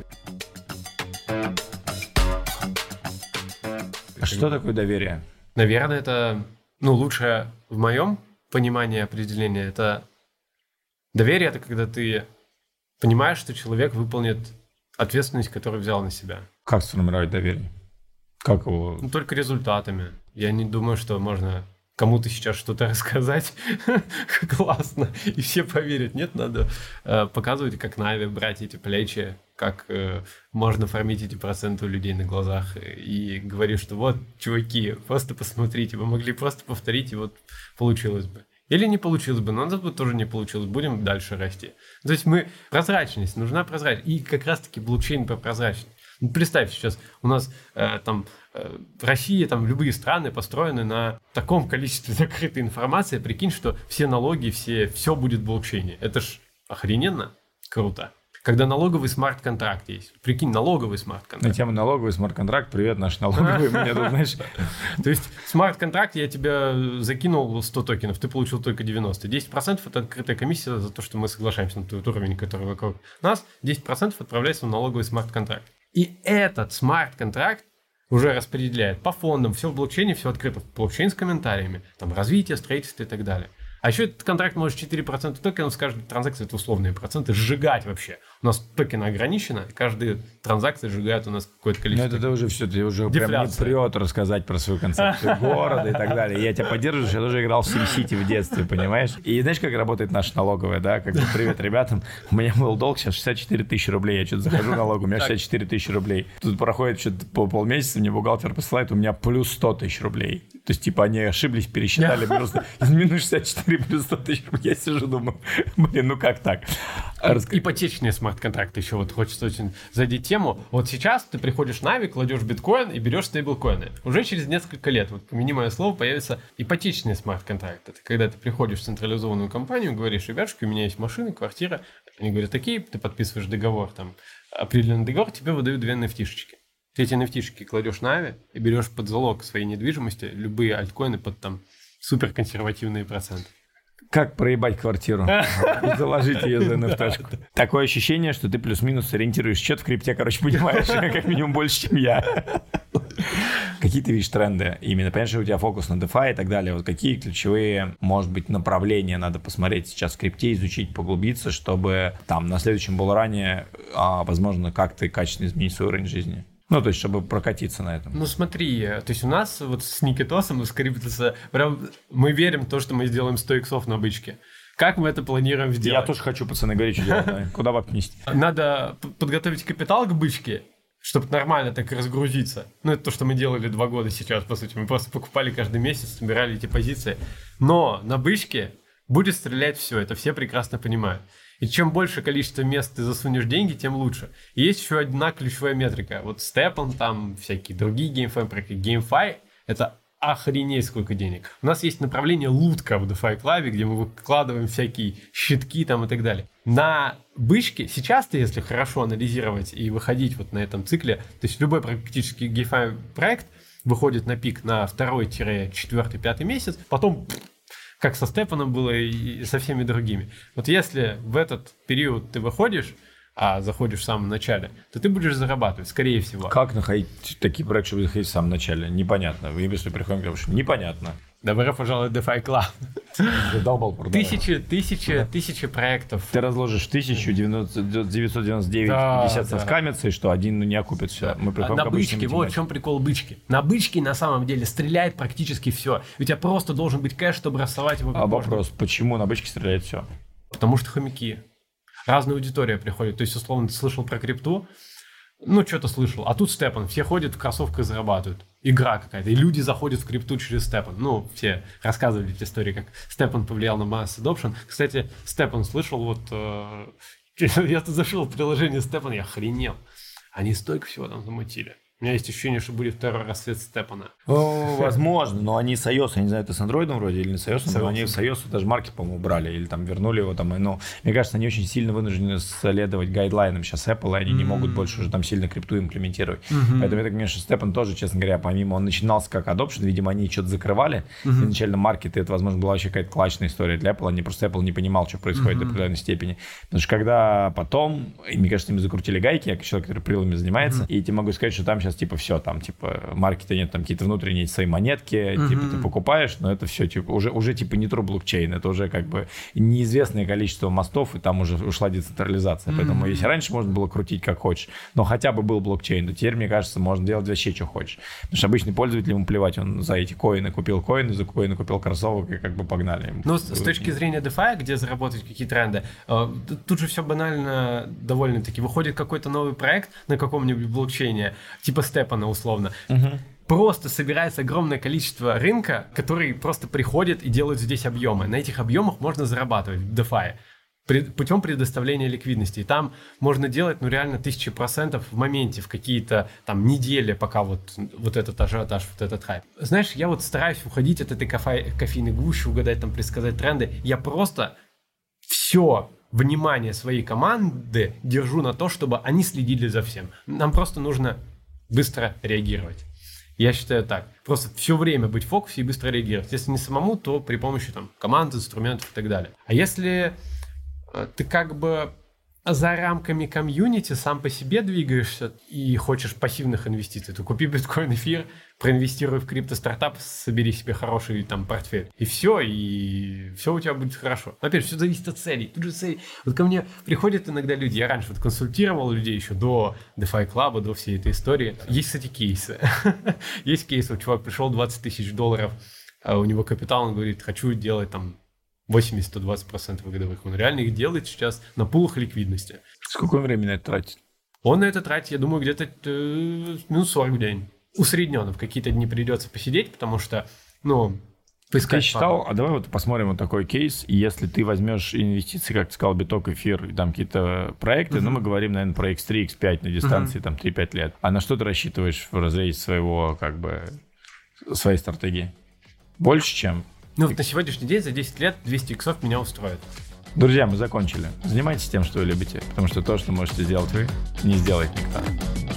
А что такое доверие?
Наверное, это, ну, лучшее в моем понимании определения, это доверие, это когда ты понимаешь, что человек выполнит ответственность, которую взял на себя.
Как сформировать доверие? Как его...
Ну, только результатами. Я не думаю, что можно кому-то сейчас что-то рассказать классно, и все поверят. Нет, надо э, показывать, как Нави брать эти плечи, как э, можно фармить эти проценты у людей на глазах, и говорить, что вот, чуваки, просто посмотрите, вы могли просто повторить, и вот получилось бы. Или не получилось бы, но нас бы тоже не получилось, будем дальше расти. То есть мы... Прозрачность, нужна прозрачность. И как раз-таки блокчейн про прозрачность. Ну, представь, сейчас у нас э, там э, Россия, там любые страны построены на таком количестве закрытой информации. Прикинь, что все налоги, все, все будет в блокчейне. Это ж охрененно круто. Когда налоговый смарт-контракт есть. Прикинь, налоговый
На
смарт-контракт.
тему налоговый смарт-контракт. Привет, наш налоговый. Меня тут, знаешь...
То есть смарт-контракт, я тебя закинул 100 токенов, ты получил только 90. 10% это открытая комиссия за то, что мы соглашаемся на тот уровень, который вокруг нас. 10% отправляется в налоговый смарт-контракт. И этот смарт-контракт уже распределяет по фондам, все в блокчейне, все открыто. Блокчейн с комментариями, там развитие, строительство и так далее. А еще этот контракт может 4% токенов с каждой транзакции, это условные проценты, сжигать вообще. У нас токены ограничены, каждая транзакция сжигает у нас какое-то количество.
Ну, это ты уже все, ты уже прям не прет рассказать про свою концепцию города и так далее. Я тебя поддерживаю, я тоже играл в SimCity в детстве, понимаешь? И знаешь, как работает наша налоговая, да? Как бы, привет ребятам, у меня был долг сейчас 64 тысячи рублей, я что-то захожу в налогу, у меня 64 тысячи рублей. Тут проходит что-то по полмесяца, мне бухгалтер посылает, у меня плюс 100 тысяч рублей. То есть, типа, они ошиблись, пересчитали просто из минус 64 плюс 100 тысяч. Я сижу, думаю, блин, ну как так?
Ипотечные смарт-контракты еще вот хочется очень задеть тему. Вот сейчас ты приходишь в Нави, кладешь биткоин и берешь стейблкоины. Уже через несколько лет, вот помяни слово, появятся ипотечные смарт-контракты. Это когда ты приходишь в централизованную компанию, говоришь, ребятушки, у меня есть машина, квартира. Они говорят, такие, ты подписываешь договор, там, определенный договор, тебе выдают две nft Ты эти nft кладешь на Ави и берешь под залог своей недвижимости любые альткоины под там супер консервативные проценты.
Как проебать квартиру и заложить ее за NFT. Такое ощущение, что ты плюс-минус ориентируешь счет в крипте, короче, понимаешь, как минимум больше, чем я. Какие ты видишь тренды? Именно, понимаешь, у тебя фокус на DeFi и так далее. Вот какие ключевые, может быть, направления надо посмотреть сейчас в крипте, изучить, поглубиться, чтобы там на следующем было ранее, а, возможно, как ты качественно изменить свой уровень жизни? Ну, то есть, чтобы прокатиться на этом.
Ну, смотри, то есть у нас вот с Никитосом, с Криптоса, прям мы верим в то, что мы сделаем 100 иксов на бычке. Как мы это планируем сделать?
Я тоже хочу, пацаны, что делать. Куда бабки нести?
Надо подготовить капитал к бычке, чтобы нормально так разгрузиться. Ну, это то, что мы делали два года сейчас, по сути. Мы просто покупали каждый месяц, собирали эти позиции. Но на бычке будет стрелять все, это все прекрасно понимают. И чем больше количество мест ты засунешь деньги, тем лучше. И есть еще одна ключевая метрика. Вот Степан, там всякие другие GameFi проекты. GameFi — это охренеть сколько денег. У нас есть направление лутка в DeFi Club, где мы выкладываем всякие щитки там и так далее. На бычке сейчас-то, если хорошо анализировать и выходить вот на этом цикле, то есть любой практически GameFi проект выходит на пик на второй-четвертый-пятый месяц, потом как со Степаном было и со всеми другими. Вот если в этот период ты выходишь, а заходишь в самом начале, то ты будешь зарабатывать, скорее всего.
Как находить такие проекты, чтобы заходить в самом начале? Непонятно. Вы если приходим, говорим, непонятно.
Добро пожаловать в DeFi Club. Тысячи, тысячи, тысячи проектов.
Ты разложишь тысячу, 999, да, 50 да. скамятся, и что, один ну, не окупит все.
Мы на бычке, вот в чем прикол бычки. На бычке на самом деле стреляет практически все. У тебя просто должен быть кэш, чтобы рассовать его.
А вопрос, почему на бычке стреляет все?
Потому что хомяки. Разная аудитория приходит. То есть, условно, ты слышал про крипту, ну, что-то слышал. А тут Степан. Все ходят в кроссовках и зарабатывают. Игра какая-то. И люди заходят в крипту через Степан. Ну, все рассказывали эти истории, как Степан повлиял на масс adoption. Кстати, Степан слышал, вот... Э, я тут зашел в приложение Степан, я охренел. Они столько всего там замутили. У меня есть ощущение, что будет второй рассвет Степана.
Возможно, но они с iOS, я не знаю, это с Android вроде или не с iOS, но они с iOS даже маркет, по-моему, убрали или там вернули его там. Но мне кажется, они очень сильно вынуждены следовать гайдлайнам сейчас Apple, и они не могут больше уже там сильно крипту имплементировать. Поэтому я так понимаю, что Степан тоже, честно говоря, помимо он начинался как adoption, видимо, они что-то закрывали. Изначально маркет, это, возможно, была вообще какая-то клачная история для Apple. Они просто Apple не понимал, что происходит до определенной степени. Потому что когда потом, мне кажется, им закрутили гайки, я человек, который прилами занимается, и тебе могу сказать, что там сейчас типа все, там типа маркета нет, там какие-то внутренние свои монетки, mm-hmm. типа ты покупаешь, но это все типа уже, уже типа не true блокчейн, это уже как бы неизвестное количество мостов, и там уже ушла децентрализация. Mm-hmm. Поэтому если раньше можно было крутить как хочешь, но хотя бы был блокчейн, то теперь, мне кажется, можно делать вообще, что хочешь. Потому что обычный пользователь ему плевать, он за эти коины купил коины, за коины купил кроссовок, и как бы погнали.
Но с, с точки зрения DeFi, где заработать какие тренды, э, тут же все банально довольно-таки. Выходит какой-то новый проект на каком-нибудь блокчейне, типа Степана условно. Угу просто собирается огромное количество рынка, который просто приходит и делают здесь объемы. На этих объемах можно зарабатывать в DeFi путем предоставления ликвидности. И там можно делать, ну, реально тысячи процентов в моменте, в какие-то там недели, пока вот, вот этот ажиотаж, вот этот хайп. Знаешь, я вот стараюсь уходить от этой кофе, кофейной гущи, угадать там, предсказать тренды. Я просто все внимание своей команды держу на то, чтобы они следили за всем. Нам просто нужно быстро реагировать. Я считаю так. Просто все время быть в фокусе и быстро реагировать. Если не самому, то при помощи там, команд, инструментов и так далее. А если э, ты как бы за рамками комьюнити сам по себе двигаешься и хочешь пассивных инвестиций, то купи биткоин, эфир, проинвестируй в крипто-стартап, собери себе хороший там портфель. И все, и все у тебя будет хорошо. Но, опять же, все зависит от целей. Тут же цель. Вот ко мне приходят иногда люди, я раньше вот консультировал людей еще до DeFi Club, до всей этой истории. Есть, кстати, кейсы. Есть кейс, вот чувак пришел 20 тысяч долларов, а у него капитал, он говорит, хочу делать там 80-120% годовых. Он реально их делает сейчас на пулах ликвидности.
Сколько времени это тратит?
Он на это тратит, я думаю, где-то э, минус 40 в день. Усредненно. В какие-то дни придется посидеть, потому что, ну,
поискать. Ты считал, а давай вот посмотрим вот такой кейс. Если ты возьмешь инвестиции, как ты сказал, биток, эфир, и там какие-то проекты, uh-huh. ну, мы говорим, наверное, про X3, X5 на дистанции, uh-huh. там, 3-5 лет. А на что ты рассчитываешь в разрезе своего, как бы, своей стратегии? Больше, чем
ну, на сегодняшний день за 10 лет 200 иксов меня устроит.
Друзья, мы закончили. Занимайтесь тем, что вы любите, потому что то, что можете сделать вы, не сделает никто.